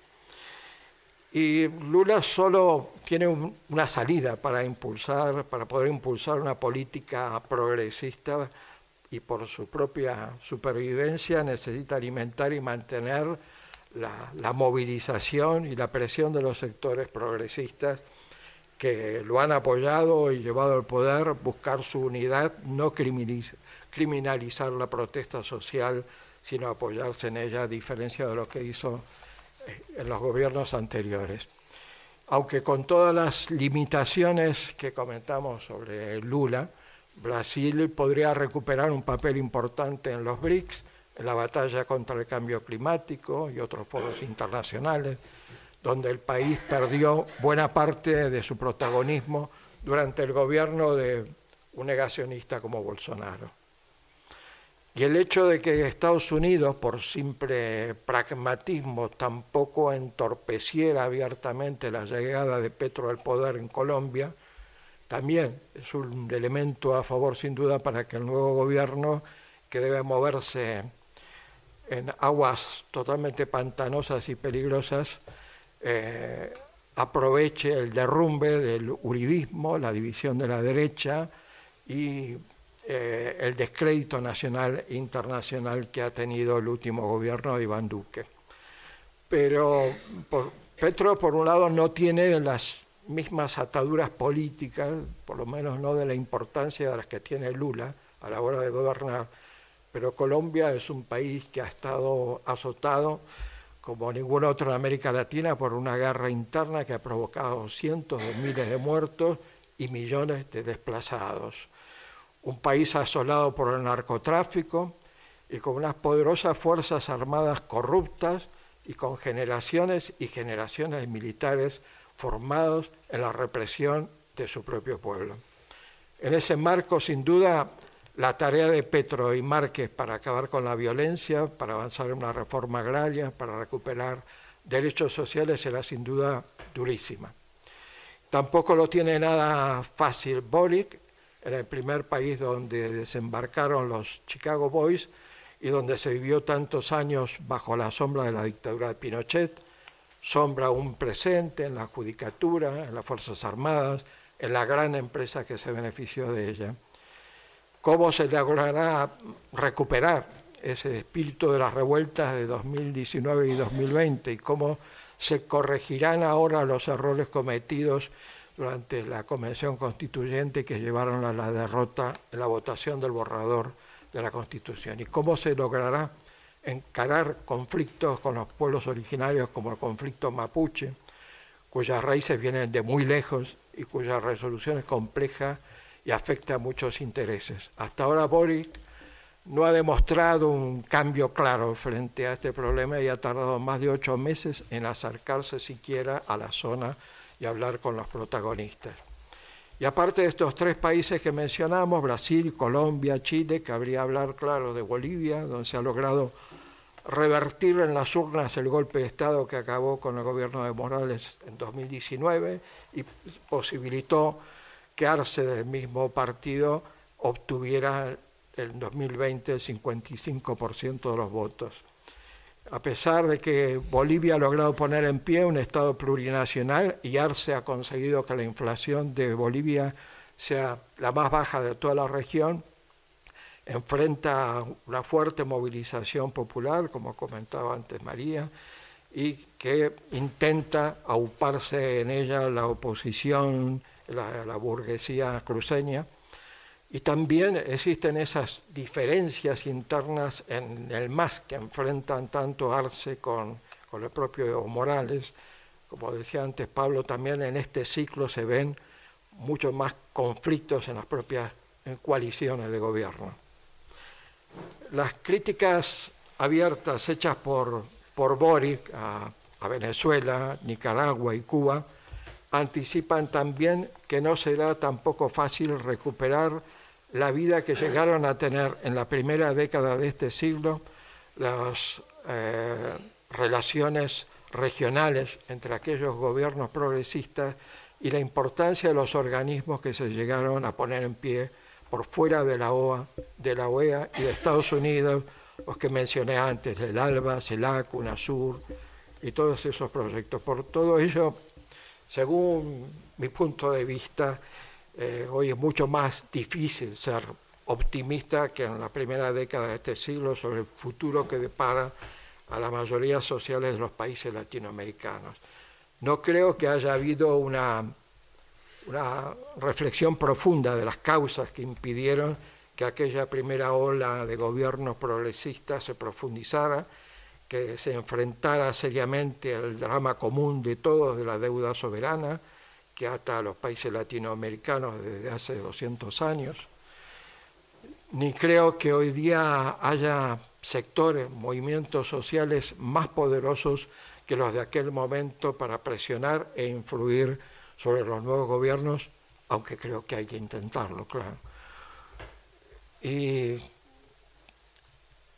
Y Lula solo tiene una salida para impulsar, para poder impulsar una política progresista y por su propia supervivencia necesita alimentar y mantener la, movilización y la presión de los sectores progresistas que lo han apoyado y llevado al poder, buscar su unidad, no criminalizar la protesta social, sino apoyarse en ella, a diferencia de lo que hizo en los gobiernos anteriores. Aunque con todas las limitaciones que comentamos sobre Lula, Brasil podría recuperar un papel importante en los BRICS, en la batalla contra el cambio climático y otros foros internacionales, donde el país perdió buena parte de su protagonismo durante el gobierno de un negacionista como Bolsonaro. Y el hecho de que Estados Unidos, por simple pragmatismo, tampoco entorpeciera abiertamente la llegada de Petro al poder en Colombia, también es un elemento a favor, sin duda, para que el nuevo gobierno, que debe moverse en aguas totalmente pantanosas y peligrosas, eh, aproveche el derrumbe del uribismo, la división de la derecha y eh, el descrédito nacional e internacional que ha tenido el último gobierno de Iván Duque. Pero Petro, por un lado, no tiene las mismas ataduras políticas, por lo menos no de la importancia de las que tiene Lula a la hora de gobernar, pero Colombia es un país que ha estado azotado como ningún otro en América Latina por una guerra interna que ha provocado cientos de miles de muertos y millones de desplazados un país asolado por el narcotráfico y con unas poderosas fuerzas armadas corruptas y con generaciones y generaciones de militares formados en la represión de su propio pueblo. En ese marco, sin duda, la tarea de Petro y Márquez para acabar con la violencia, para avanzar en una reforma agraria, para recuperar derechos sociales será sin duda durísima. Tampoco lo tiene nada fácil Boric, era el primer país donde desembarcaron los Chicago Boys y donde se vivió tantos años bajo la sombra de la dictadura de Pinochet, sombra un presente en la judicatura, en las Fuerzas Armadas, en la gran empresa que se benefició de ella. ¿Cómo se logrará recuperar ese espíritu de las revueltas de 2019 y 2020 y cómo se corregirán ahora los errores cometidos durante la Convención Constituyente que llevaron a la derrota en la votación del borrador de la Constitución y cómo se logrará encarar conflictos con los pueblos originarios como el conflicto mapuche, cuyas raíces vienen de muy lejos y cuya resolución es compleja y afecta a muchos intereses. Hasta ahora Boric no ha demostrado un cambio claro frente a este problema y ha tardado más de ocho meses en acercarse siquiera a la zona y hablar con los protagonistas. Y aparte de estos tres países que mencionamos, Brasil, Colombia, Chile, cabría hablar, claro, de Bolivia, donde se ha logrado revertir en las urnas el golpe de Estado que acabó con el gobierno de Morales en 2019 y posibilitó que Arce del mismo partido obtuviera en 2020 el 55% de los votos. A pesar de que Bolivia ha logrado poner en pie un Estado plurinacional y Arce ha conseguido que la inflación de Bolivia sea la más baja de toda la región, enfrenta una fuerte movilización popular, como comentaba antes María, y que intenta auparse en ella la oposición, la, burguesía cruceña. Y también existen esas diferencias internas en el MAS que enfrentan tanto Arce con, con el propio Morales. Como decía antes Pablo, también en este ciclo se ven muchos más conflictos en las propias coaliciones de gobierno. Las críticas abiertas hechas por, por Boric a Venezuela, Nicaragua y Cuba anticipan también que no será tampoco fácil recuperar la vida que llegaron a tener en la primera década de este siglo las eh, relaciones regionales entre aquellos gobiernos progresistas y la importancia de los organismos que se llegaron a poner en pie por fuera de la OA, de la OEA y de Estados Unidos, los que mencioné antes, el ALBA, CELAC, UNASUR y todos esos proyectos. Por todo ello, según mi punto de vista, eh, hoy es mucho más difícil ser optimista que en la primera década de este siglo sobre el futuro que depara a la mayoría sociales de los países latinoamericanos. No creo que haya habido una una reflexión profunda de las causas que impidieron que aquella primera ola de gobiernos progresistas se profundizara, que se enfrentara seriamente al drama común de todos de la deuda soberana que ata a los países latinoamericanos desde hace 200 años. Ni creo que hoy día haya sectores, movimientos sociales más poderosos que los de aquel momento para presionar e influir sobre los nuevos gobiernos, aunque creo que hay que intentarlo, claro. Y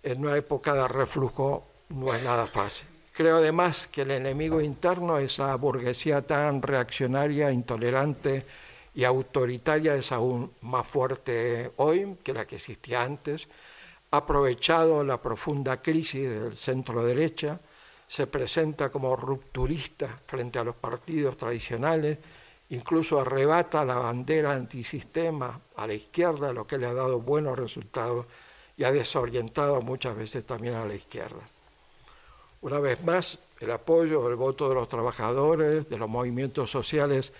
en una época de reflujo no es nada fácil. Creo además que el enemigo interno, esa burguesía tan reaccionaria, intolerante y autoritaria, es aún más fuerte hoy que la que existía antes. Ha aprovechado la profunda crisis del centro derecha se presenta como rupturista frente a los partidos tradicionales, incluso arrebata la bandera antisistema a la izquierda, lo que le ha dado buenos resultados y ha desorientado muchas veces también a la izquierda. Una vez más, el apoyo, el voto de los trabajadores, de los movimientos sociales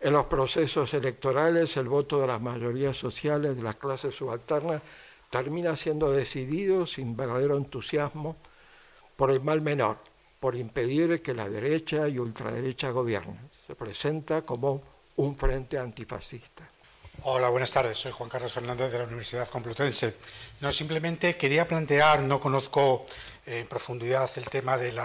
en los procesos electorales, el voto de las mayorías sociales, de las clases subalternas, termina siendo decidido sin verdadero entusiasmo por el mal menor, por impedir que la derecha y ultraderecha gobiernen. Se presenta como un frente antifascista. Hola, buenas tardes. Soy Juan Carlos Fernández de la Universidad Complutense. No, simplemente quería plantear, no conozco en profundidad el tema del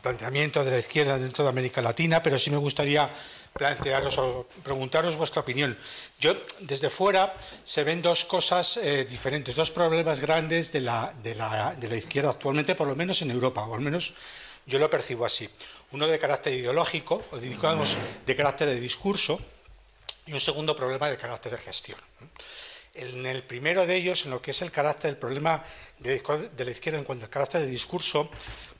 planteamiento de la izquierda dentro de América Latina, pero sí me gustaría plantearos o preguntaros vuestra opinión. Yo, desde fuera, se ven dos cosas eh, diferentes, dos problemas grandes de la, de, la, de la izquierda actualmente, por lo menos en Europa, o al menos yo lo percibo así. Uno de carácter ideológico, o digamos de carácter de discurso, y un segundo problema de carácter de gestión. En el primero de ellos, en lo que es el carácter, el problema de, la izquierda en cuanto al carácter de discurso,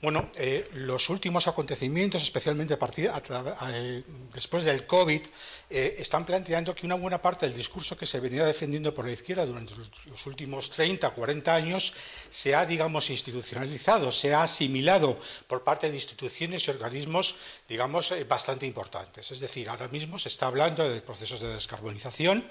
bueno, eh, los últimos acontecimientos, especialmente a partir, eh, después del COVID, eh, están planteando que una buena parte del discurso que se venía defendiendo por la izquierda durante los últimos 30, 40 años se ha, digamos, institucionalizado, se ha asimilado por parte de instituciones y organismos, digamos, bastante importantes. Es decir, ahora mismo se está hablando de procesos de descarbonización,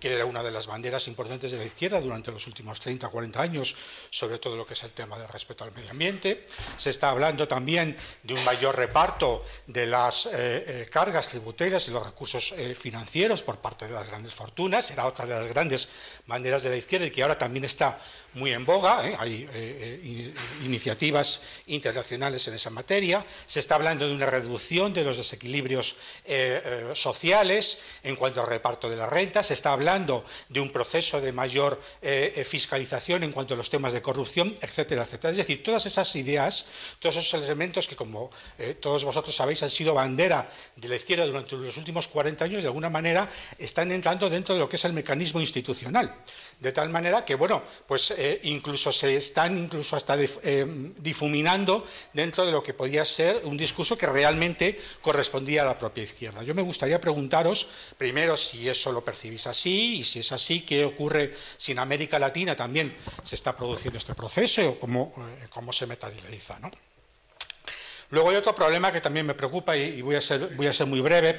que era una de las banderas importantes de la izquierda durante los últimos 30, 40 años, sobre todo lo que es el tema del respeto al medio ambiente. Se está hablando también de un mayor reparto de las eh, eh, cargas tributarias y los recursos eh, financieros por parte de las grandes fortunas. Era otra de las grandes banderas de la izquierda y que ahora también está muy en boga. Hay iniciativas internacionales en esa materia. Se está hablando de una reducción de los desequilibrios sociales en cuanto al reparto de la renta. Se está hablando de un proceso de mayor fiscalización en cuanto a los temas de corrupción, etcétera, etcétera. Es decir, todas esas ideas, todos esos elementos que, como eh, todos vosotros sabéis, han sido bandera de la izquierda durante los últimos 40 años, de alguna manera están entrando dentro de lo que es el mecanismo institucional. De tal manera que, bueno, pues eh, incluso se están incluso hasta eh, difuminando dentro de lo que podía ser un discurso que realmente correspondía a la propia izquierda. Yo me gustaría preguntaros, primero, si eso lo percibís así, y si es así, qué ocurre si en América Latina también se está produciendo este proceso o cómo, cómo se materializa. Luego hay otro problema que también me preocupa y, voy, a ser, muy breve,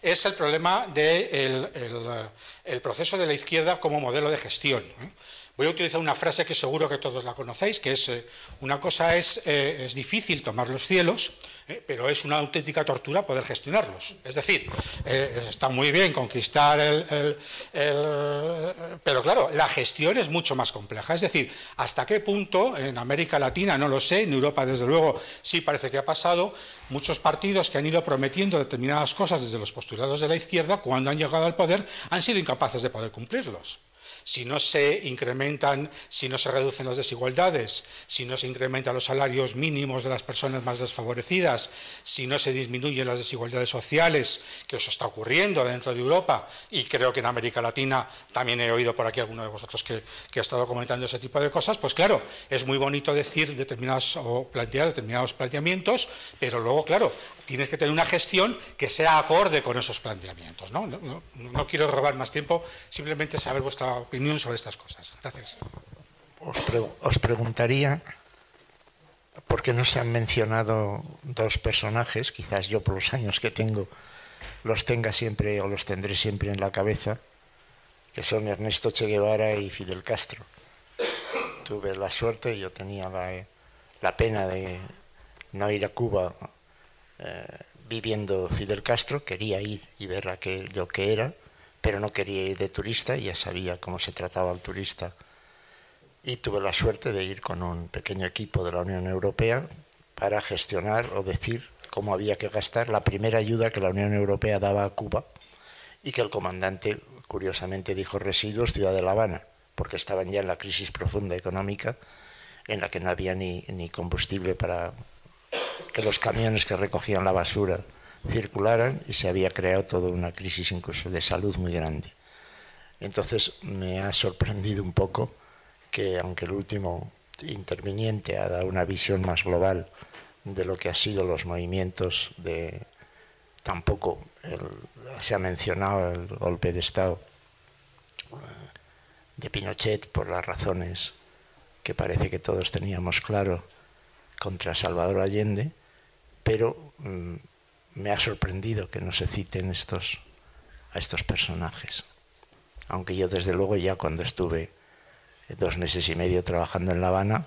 es el problema del de el, proceso de la izquierda como modelo de gestión. ¿eh? Voy a utilizar una frase que seguro que todos la conocéis, que es, eh, una cosa es, eh, es, difícil tomar los cielos, eh, pero es una auténtica tortura poder gestionarlos. Es decir, está muy bien conquistar el, Pero claro, la gestión es mucho más compleja. Es decir, hasta qué punto en América Latina, no lo sé, en Europa desde luego sí parece que ha pasado, muchos partidos que han ido prometiendo determinadas cosas desde los postulados de la izquierda, cuando han llegado al poder, han sido incapaces de poder cumplirlos si no se incrementan, si no se reducen las desigualdades, si no se incrementan los salarios mínimos de las personas más desfavorecidas, si no se disminuyen las desigualdades sociales, que eso está ocurriendo dentro de Europa, y creo que en América Latina también he oído por aquí alguno de vosotros que, ha estado comentando ese tipo de cosas, pues claro, es muy bonito decir determinados o plantear determinados planteamientos, pero luego, claro, tienes que tener una gestión que sea acorde con esos planteamientos. No, no, quiero robar más tiempo, simplemente saber vuestra opinión sobre estas cosas. Gracias. Os, preguntaría, ¿por qué no se han mencionado dos personajes? Quizás yo por los años que tengo los tenga siempre o los tendré siempre en la cabeza, que son Ernesto Che Guevara y Fidel Castro. Tuve la suerte, yo tenía la, la pena de no ir a Cuba eh, viviendo Fidel Castro, quería ir y ver aquello que era, pero no quería ir de turista, ya sabía cómo se trataba al turista. Y tuve la suerte de ir con un pequeño equipo de la Unión Europea para gestionar o decir cómo había que gastar la primera ayuda que la Unión Europea daba a Cuba y que el comandante curiosamente dijo residuos Ciudad de La Habana, porque estaban ya en la crisis profunda económica en la que no había ni, ni combustible para, que los camiones que recogían la basura circularan y se había creado toda una crisis incluso de salud muy grande. Entonces me ha sorprendido un poco que aunque el último interviniente ha dado una visión más global de lo que han sido los movimientos de tampoco se ha mencionado el golpe de estado eh, de Pinochet por las razones que parece que todos teníamos claro contra Salvador Allende, pero mm, me ha sorprendido que no se citen estos, a estos personajes. Aunque yo desde luego ya cuando estuve dos meses y medio trabajando en La Habana,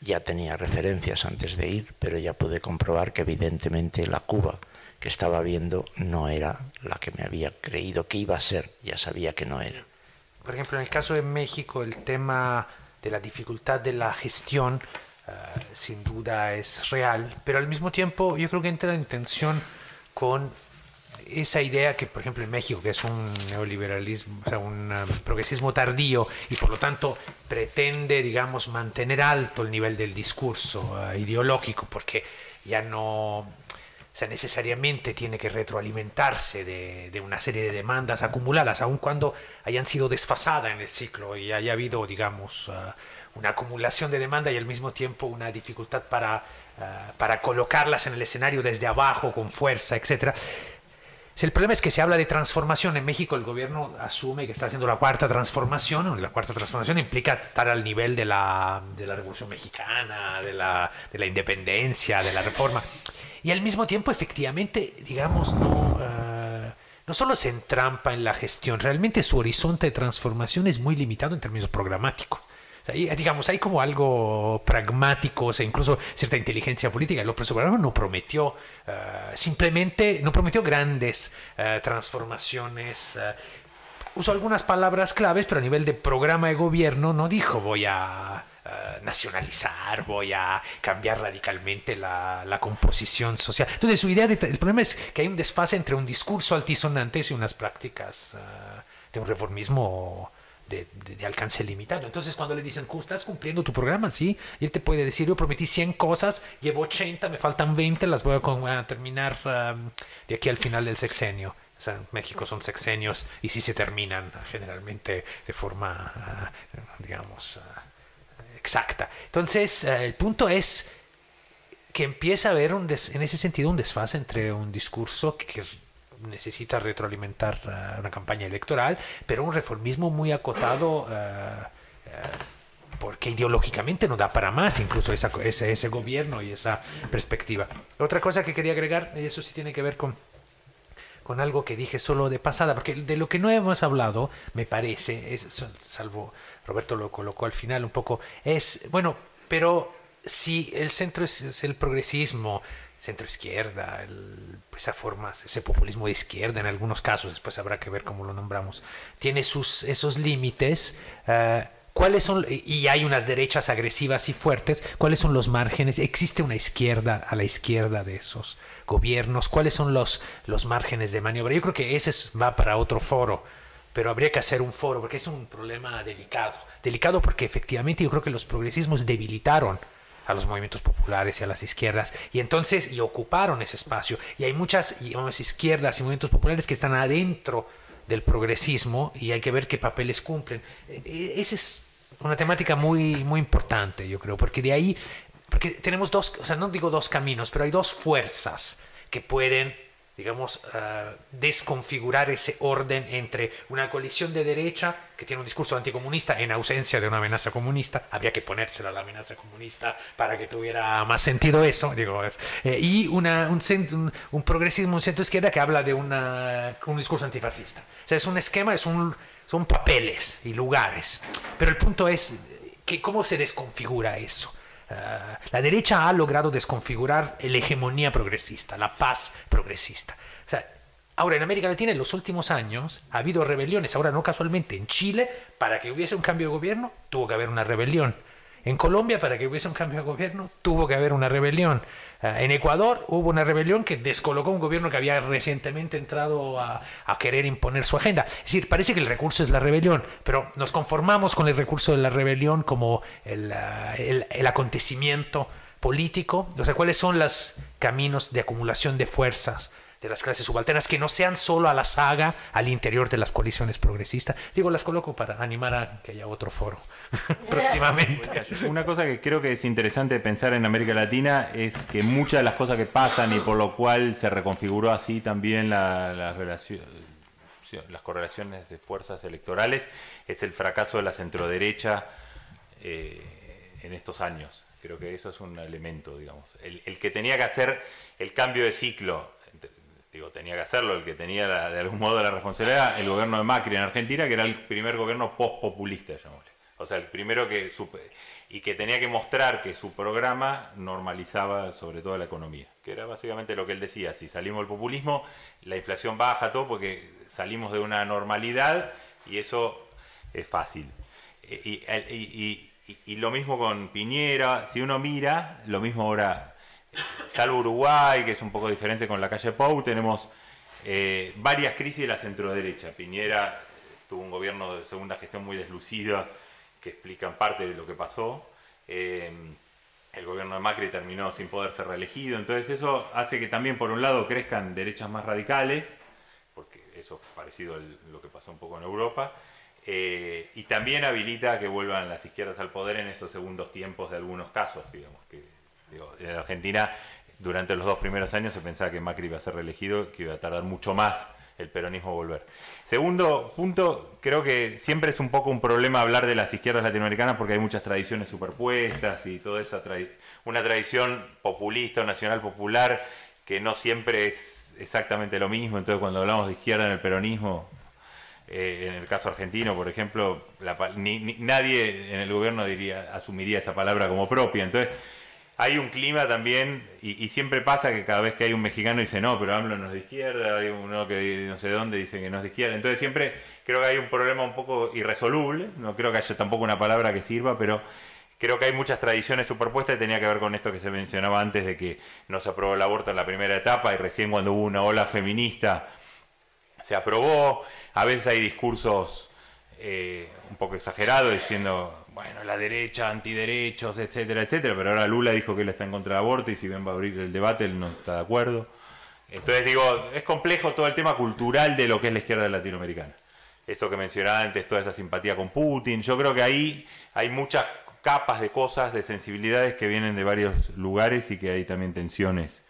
ya tenía referencias antes de ir, pero ya pude comprobar que evidentemente la Cuba que estaba viendo no era la que me había creído que iba a ser, ya sabía que no era. Por ejemplo, en el caso de México, el tema de la dificultad de la gestión eh, sin duda es real, pero al mismo tiempo yo creo que entra en tensión con esa idea que, por ejemplo, en México, que es un neoliberalismo, o sea, un um, progresismo tardío y por lo tanto pretende, digamos, mantener alto el nivel del discurso uh, ideológico, porque ya no, o sea, necesariamente tiene que retroalimentarse de, una serie de demandas acumuladas, aun cuando hayan sido desfasadas en el ciclo y haya habido, digamos, uh, una acumulación de demanda y al mismo tiempo una dificultad para, uh, para colocarlas en el escenario desde abajo con fuerza, etcétera. El problema es que se habla de transformación. En México el gobierno asume que está haciendo la cuarta transformación. La cuarta transformación implica estar al nivel de la, de la Revolución Mexicana, de la, de la, independencia, de la reforma. Y al mismo tiempo, efectivamente, digamos, no, uh, no solo se entrampa en la gestión, realmente su horizonte de transformación es muy limitado en términos programáticos. Sea, digamos, hay como algo pragmático, o sea, incluso cierta inteligencia política. López Obrador no prometió, uh, simplemente, no prometió grandes uh, transformaciones. Uh, usó algunas palabras claves, pero a nivel de programa de gobierno no dijo voy a nacionalizar, voy a cambiar radicalmente la, la, composición social. Entonces, su idea, de, el problema es que hay un desfase entre un discurso altisonante y unas prácticas de un reformismo de, alcance limitado. Entonces, cuando le dicen, ¿estás cumpliendo tu programa? Sí. Él te puede decir, yo prometí 100 cosas, llevo 80, me faltan 20, las voy a, terminar de aquí al final del sexenio. O sea, en México son sexenios y sí se terminan generalmente de forma, uh, digamos, uh, exacta. Entonces, uh, el punto es que empieza a haber un des, en ese sentido un desfase entre un discurso que necesita retroalimentar uh, una campaña electoral, pero un reformismo muy acotado. Uh, uh, porque ideológicamente no da para más incluso esa, ese, ese, gobierno y esa perspectiva. Otra cosa que quería agregar, y eso sí tiene que ver con, con algo que dije solo de pasada, porque de lo que no hemos hablado, me parece, es, salvo Roberto lo colocó al final un poco, es, bueno, pero si el centro es el progresismo, centro izquierda, el, esa forma, ese populismo de izquierda en algunos casos, después habrá que ver cómo lo nombramos, tiene sus, esos límites. Uh, ¿Cuáles son, y hay unas derechas agresivas y fuertes, cuáles son los márgenes? ¿Existe una izquierda a la izquierda de esos gobiernos? ¿Cuáles son los, los márgenes de maniobra? Yo creo que ese va para otro foro, pero habría que hacer un foro, porque es un problema delicado. Delicado porque efectivamente yo creo que los progresismos debilitaron a los movimientos populares y a las izquierdas y entonces y ocuparon ese espacio. Y hay muchas digamos, izquierdas y movimientos populares que están adentro del progresismo y hay que ver qué papeles cumplen. Esa es una temática muy muy importante yo creo porque de ahí porque tenemos dos o sea no digo dos caminos pero hay dos fuerzas que pueden digamos, uh, desconfigurar ese orden entre una coalición de derecha que tiene un discurso anticomunista en ausencia de una amenaza comunista, habría que ponérsela a la amenaza comunista para que tuviera más sentido eso, digo, es, eh, y una, un, un, un, progresismo, un centro izquierda que habla de una, un discurso antifascista. O sea, es un esquema, es un, son papeles y lugares, pero el punto es que cómo se desconfigura eso. Uh, la derecha ha logrado desconfigurar la hegemonía progresista, la paz progresista. Ahora en América Latina en los últimos años ha habido rebeliones, ahora no casualmente en Chile, para que hubiese un cambio de gobierno tuvo que haber una rebelión. En Colombia, para que hubiese un cambio de gobierno, tuvo que haber una rebelión. Uh, en Ecuador hubo una rebelión que descolocó un gobierno que había recientemente entrado a, querer imponer su agenda. Es decir, parece que el recurso es la rebelión, pero nos conformamos con el recurso de la rebelión como el, el, el acontecimiento político. O sea, ¿cuáles son los caminos de acumulación de fuerzas? De las clases subalternas que no sean solo a la saga al interior de las coaliciones progresistas. Digo, las coloco para animar a que haya otro foro próximamente. Una cosa que creo que es interesante pensar en América Latina es que muchas de las cosas que pasan y por lo cual se reconfiguró así también la, las correlaciones de fuerzas electorales es el fracaso de la centroderecha eh, en estos años. Creo que eso es un elemento, digamos. El que tenía que hacer el cambio de ciclo digo, tenía que hacerlo, el que tenía de algún modo la responsabilidad, el gobierno de Macri en Argentina, que era el primer gobierno post-populista. O sea, el primero que y que tenía que mostrar que su programa normalizaba sobre todo la economía, que era básicamente lo que él decía, si salimos del populismo, la inflación baja todo porque salimos de una normalidad y eso es fácil. Y, y lo mismo con Piñera, si uno mira, lo mismo ahora, salvo Uruguay, que es un poco diferente con la calle Pou, tenemos eh, varias crisis de la centroderecha. Piñera tuvo un gobierno de segunda gestión muy deslucida que explican parte de lo que pasó. Eh, el gobierno de Macri terminó sin poder ser reelegido. Entonces eso hace que también, por un lado, crezcan derechas más radicales, porque eso es parecido a lo que pasó un poco en Europa. Eh, y también habilita que vuelvan las izquierdas al poder en esos segundos tiempos de algunos casos, digamos, que en Argentina durante los dos primeros años se pensaba que Macri iba a ser reelegido, que iba a tardar mucho más el peronismo a volver. Segundo punto, creo que siempre es un poco un problema hablar de las izquierdas latinoamericanas porque hay muchas tradiciones superpuestas y toda esa una tradición populista o nacional popular que no siempre es exactamente lo mismo. Entonces, cuando hablamos de izquierda en el peronismo, eh, en el caso argentino, por ejemplo, nadie en el gobierno diría, asumiría esa palabra como propia. Entonces, hay un clima también, y, siempre pasa que cada vez que hay un mexicano dice, no, pero AMLO no es de izquierda, hay uno que no sé dónde dice que no es de izquierda. Entonces siempre creo que hay un problema un poco irresoluble, no creo que haya tampoco una palabra que sirva, pero creo que hay muchas tradiciones superpuestas y tenía que ver con esto que se mencionaba antes de que no se aprobó el aborto en la primera etapa y recién cuando hubo una ola feminista se aprobó. A veces hay discursos eh, un poco exagerados diciendo bueno, la derecha, antiderechos, etcétera, etcétera, pero ahora Lula dijo que él está en contra del aborto y si bien va a abrir el debate, él no está de acuerdo. Entonces digo, es complejo todo el tema cultural de lo que es la izquierda latinoamericana. Esto que mencionaba antes, toda esa simpatía con Putin, yo creo que ahí hay muchas capas de cosas, de sensibilidades que vienen de varios lugares y que hay también tensiones.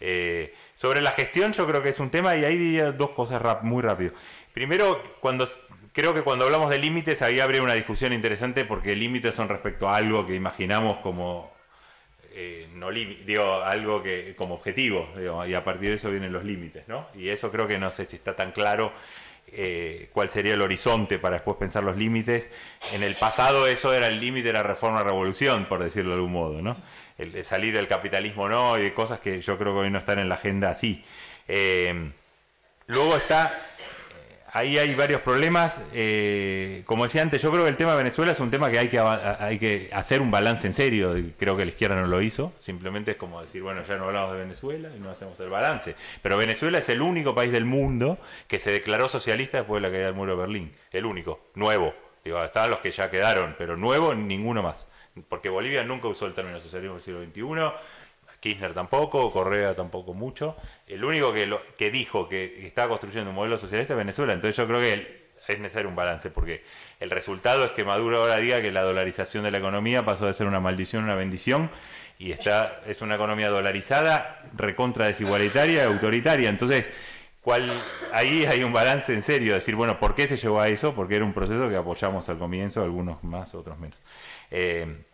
Eh, sobre la gestión yo creo que es un tema y ahí diría dos cosas muy rápido. Primero, cuando creo que cuando hablamos de límites ahí habría una discusión interesante porque límites son respecto a algo que imaginamos como eh, no digo algo que como objetivo y a partir de eso vienen los límites no y eso creo que no sé si está tan claro eh, cuál sería el horizonte para después pensar los límites. En el pasado eso era el límite de la reforma revolución por decirlo de algún modo no el, salir del capitalismo no y de cosas que yo creo que hoy no están en la agenda así. Eh, luego está ahí hay varios problemas. Eh, como decía antes, yo creo que el tema de Venezuela es un tema que hay que, hay que hacer un balance en serio. Creo que la izquierda no lo hizo. Simplemente es como decir, bueno, ya no hablamos de Venezuela y no hacemos el balance. Pero Venezuela es el único país del mundo que se declaró socialista después de la caída del muro de Berlín. El único, nuevo. Digo, estaban los que ya quedaron, pero nuevo ninguno más. Porque Bolivia nunca usó el término socialismo del siglo XXI. Kirchner tampoco, Correa tampoco mucho. El único que, lo, que dijo que estaba construyendo un modelo socialista es Venezuela. Entonces yo creo que es necesario un balance, porque el resultado es que Maduro ahora diga que la dolarización de la economía pasó de ser una maldición a una bendición, y está, es una economía dolarizada, recontra desigualitaria, autoritaria. Entonces, ¿cuál, ahí hay un balance en serio, decir, bueno, ¿por qué se llevó a eso? Porque era un proceso que apoyamos al comienzo, algunos más, otros menos. Eh,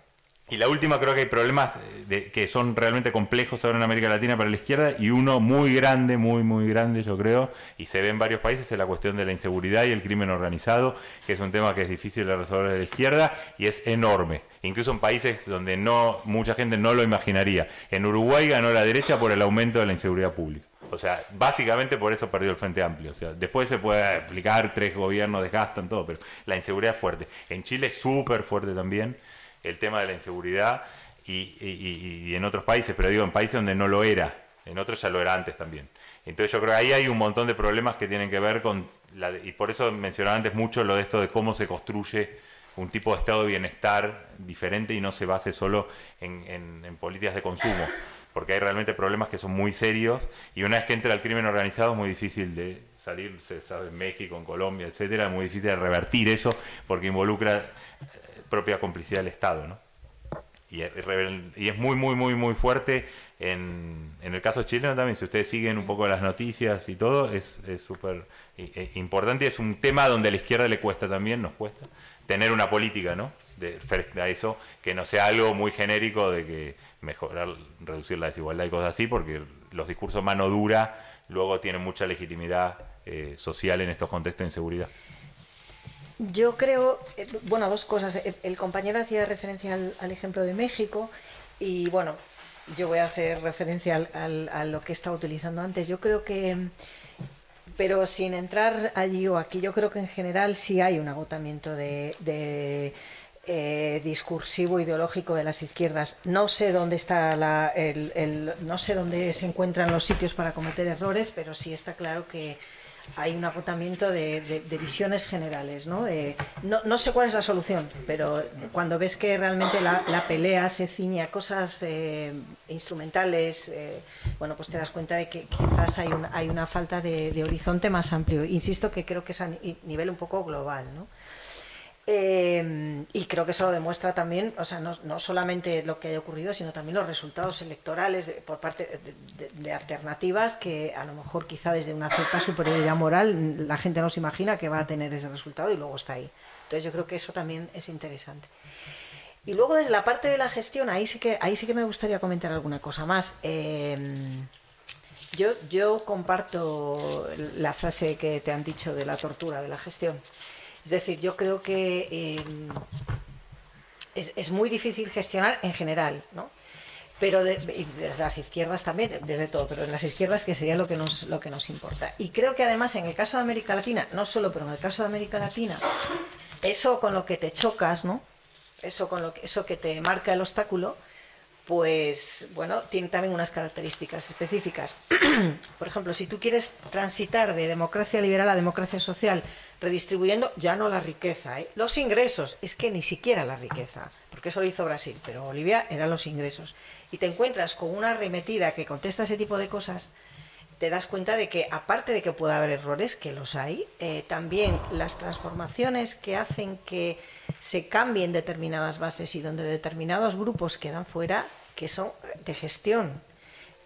y la última, creo que hay problemas eh, que son realmente complejos ahora en América Latina para la izquierda y uno muy grande, muy, muy grande, yo creo, y se ve en varios países, es la cuestión de la inseguridad y el crimen organizado, que es un tema que es difícil de resolver de la izquierda y es enorme. Incluso en países donde no mucha gente no lo imaginaría. En Uruguay ganó la derecha por el aumento de la inseguridad pública. O sea, básicamente por eso perdió el Frente Amplio. O sea, después se puede explicar, tres gobiernos desgastan todo, pero la inseguridad es fuerte. En Chile es súper fuerte también el tema de la inseguridad y, en otros países, pero digo, en países donde no lo era, en otros ya lo era antes también. Entonces yo creo que ahí hay un montón de problemas que tienen que ver con, la, y por eso mencionaba antes mucho lo de esto de cómo se construye un tipo de estado de bienestar diferente y no se base solo en, políticas de consumo, porque hay realmente problemas que son muy serios y una vez que entra el crimen organizado es muy difícil de salir, se sabe, en México, en Colombia, etcétera, es muy difícil de revertir eso porque involucra propia complicidad del Estado, ¿no? Y, es muy, muy, muy, muy fuerte en, en, el caso chileno también. Si ustedes siguen un poco las noticias y todo, es súper e importante. Es un tema donde a la izquierda le cuesta también, nos cuesta, tener una política, ¿no? De, a eso, que no sea algo muy genérico de que mejorar, reducir la desigualdad y cosas así, porque los discursos mano dura luego tienen mucha legitimidad eh, social en estos contextos de inseguridad. Yo creo, eh, bueno, dos cosas. El, compañero hacía referencia al, ejemplo de México y bueno, yo voy a hacer referencia al, a lo que he estado utilizando antes. Yo creo que, pero sin entrar allí o aquí, yo creo que en general sí hay un agotamiento de, eh, discursivo ideológico de las izquierdas. No sé dónde está la, el, no sé dónde se encuentran los sitios para cometer errores, pero sí está claro que hay un agotamiento de, visiones generales. ¿no? ¿no? sé cuál es la solución, pero cuando ves que realmente la, pelea se ciñe a cosas eh, instrumentales, eh, bueno, pues te das cuenta de que quizás hay, hay una falta de, de, horizonte más amplio. Insisto que creo que es a nivel un poco global. ¿no? Eh, y creo que eso lo demuestra también, o sea, no, no, solamente lo que haya ocurrido, sino también los resultados electorales por parte de, alternativas que a lo mejor quizá desde una cierta superioridad moral la gente no se imagina que va a tener ese resultado y luego está ahí. Entonces yo creo que eso también es interesante. Y luego desde la parte de la gestión, ahí sí que, ahí sí que me gustaría comentar alguna cosa más. Eh, yo, yo comparto la frase que te han dicho de la tortura de la gestión. Es decir, yo creo que em, es, muy difícil gestionar en general, ¿no? pero desde las izquierdas también, desde todo, pero en las izquierdas que sería lo que nos lo que nos importa. Y creo que además en el caso de América Latina, no solo, pero en el caso de América Latina, eso con lo que te chocas, ¿no? Eso con lo que, eso que te marca el obstáculo, pues bueno, tiene también unas características específicas. Por ejemplo, si tú quieres transitar de democracia liberal a democracia social, redistribuyendo ya no la riqueza, ¿eh? los ingresos, es que ni siquiera la riqueza, porque eso lo hizo Brasil, pero Bolivia eran los ingresos. Y te encuentras con una arremetida que contesta ese tipo de cosas, te das cuenta de que aparte de que pueda haber errores, que los hay, eh, también las transformaciones que hacen que se cambien determinadas bases y donde determinados grupos quedan fuera, que son de gestión,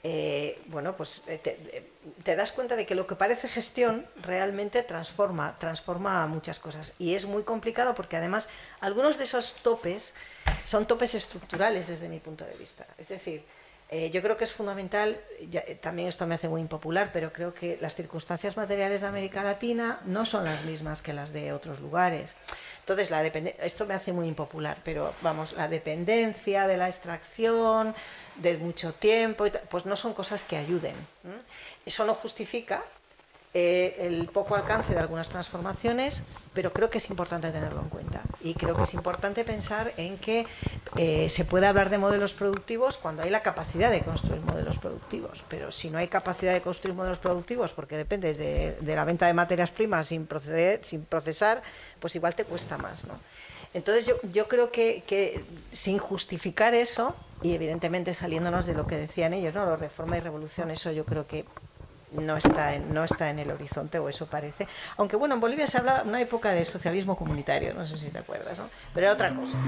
eh, bueno, pues eh, eh, te, das cuenta de que lo que parece gestión realmente transforma, transforma muchas cosas. Y es muy complicado porque además algunos de esos topes son topes estructurales desde mi punto de vista. Es decir, yo creo que es fundamental, también esto me hace muy impopular, pero creo que las circunstancias materiales de América Latina no son las mismas que las de otros lugares. Entonces, la esto me hace muy impopular, pero vamos, la dependencia de la extracción de mucho tiempo, pues no son cosas que ayuden. Eso no justifica eh, el poco alcance de algunas transformaciones, pero creo que es importante tenerlo en cuenta. Y creo que es importante pensar en que eh, se puede hablar de modelos productivos cuando hay la capacidad de construir modelos productivos. Pero si no hay capacidad de construir modelos productivos, porque depende de, la venta de materias primas sin, proceder, sin procesar, pues igual te cuesta más. ¿no? Entonces yo, creo que, sin justificar eso, y evidentemente saliéndonos de lo que decían ellos, ¿no? reforma y revolución, eso yo creo que no está, en, no está en el horizonte, o eso parece. Aunque bueno, en Bolivia se habla una época de socialismo comunitario, no sé si te acuerdas, ¿no? pero era otra cosa.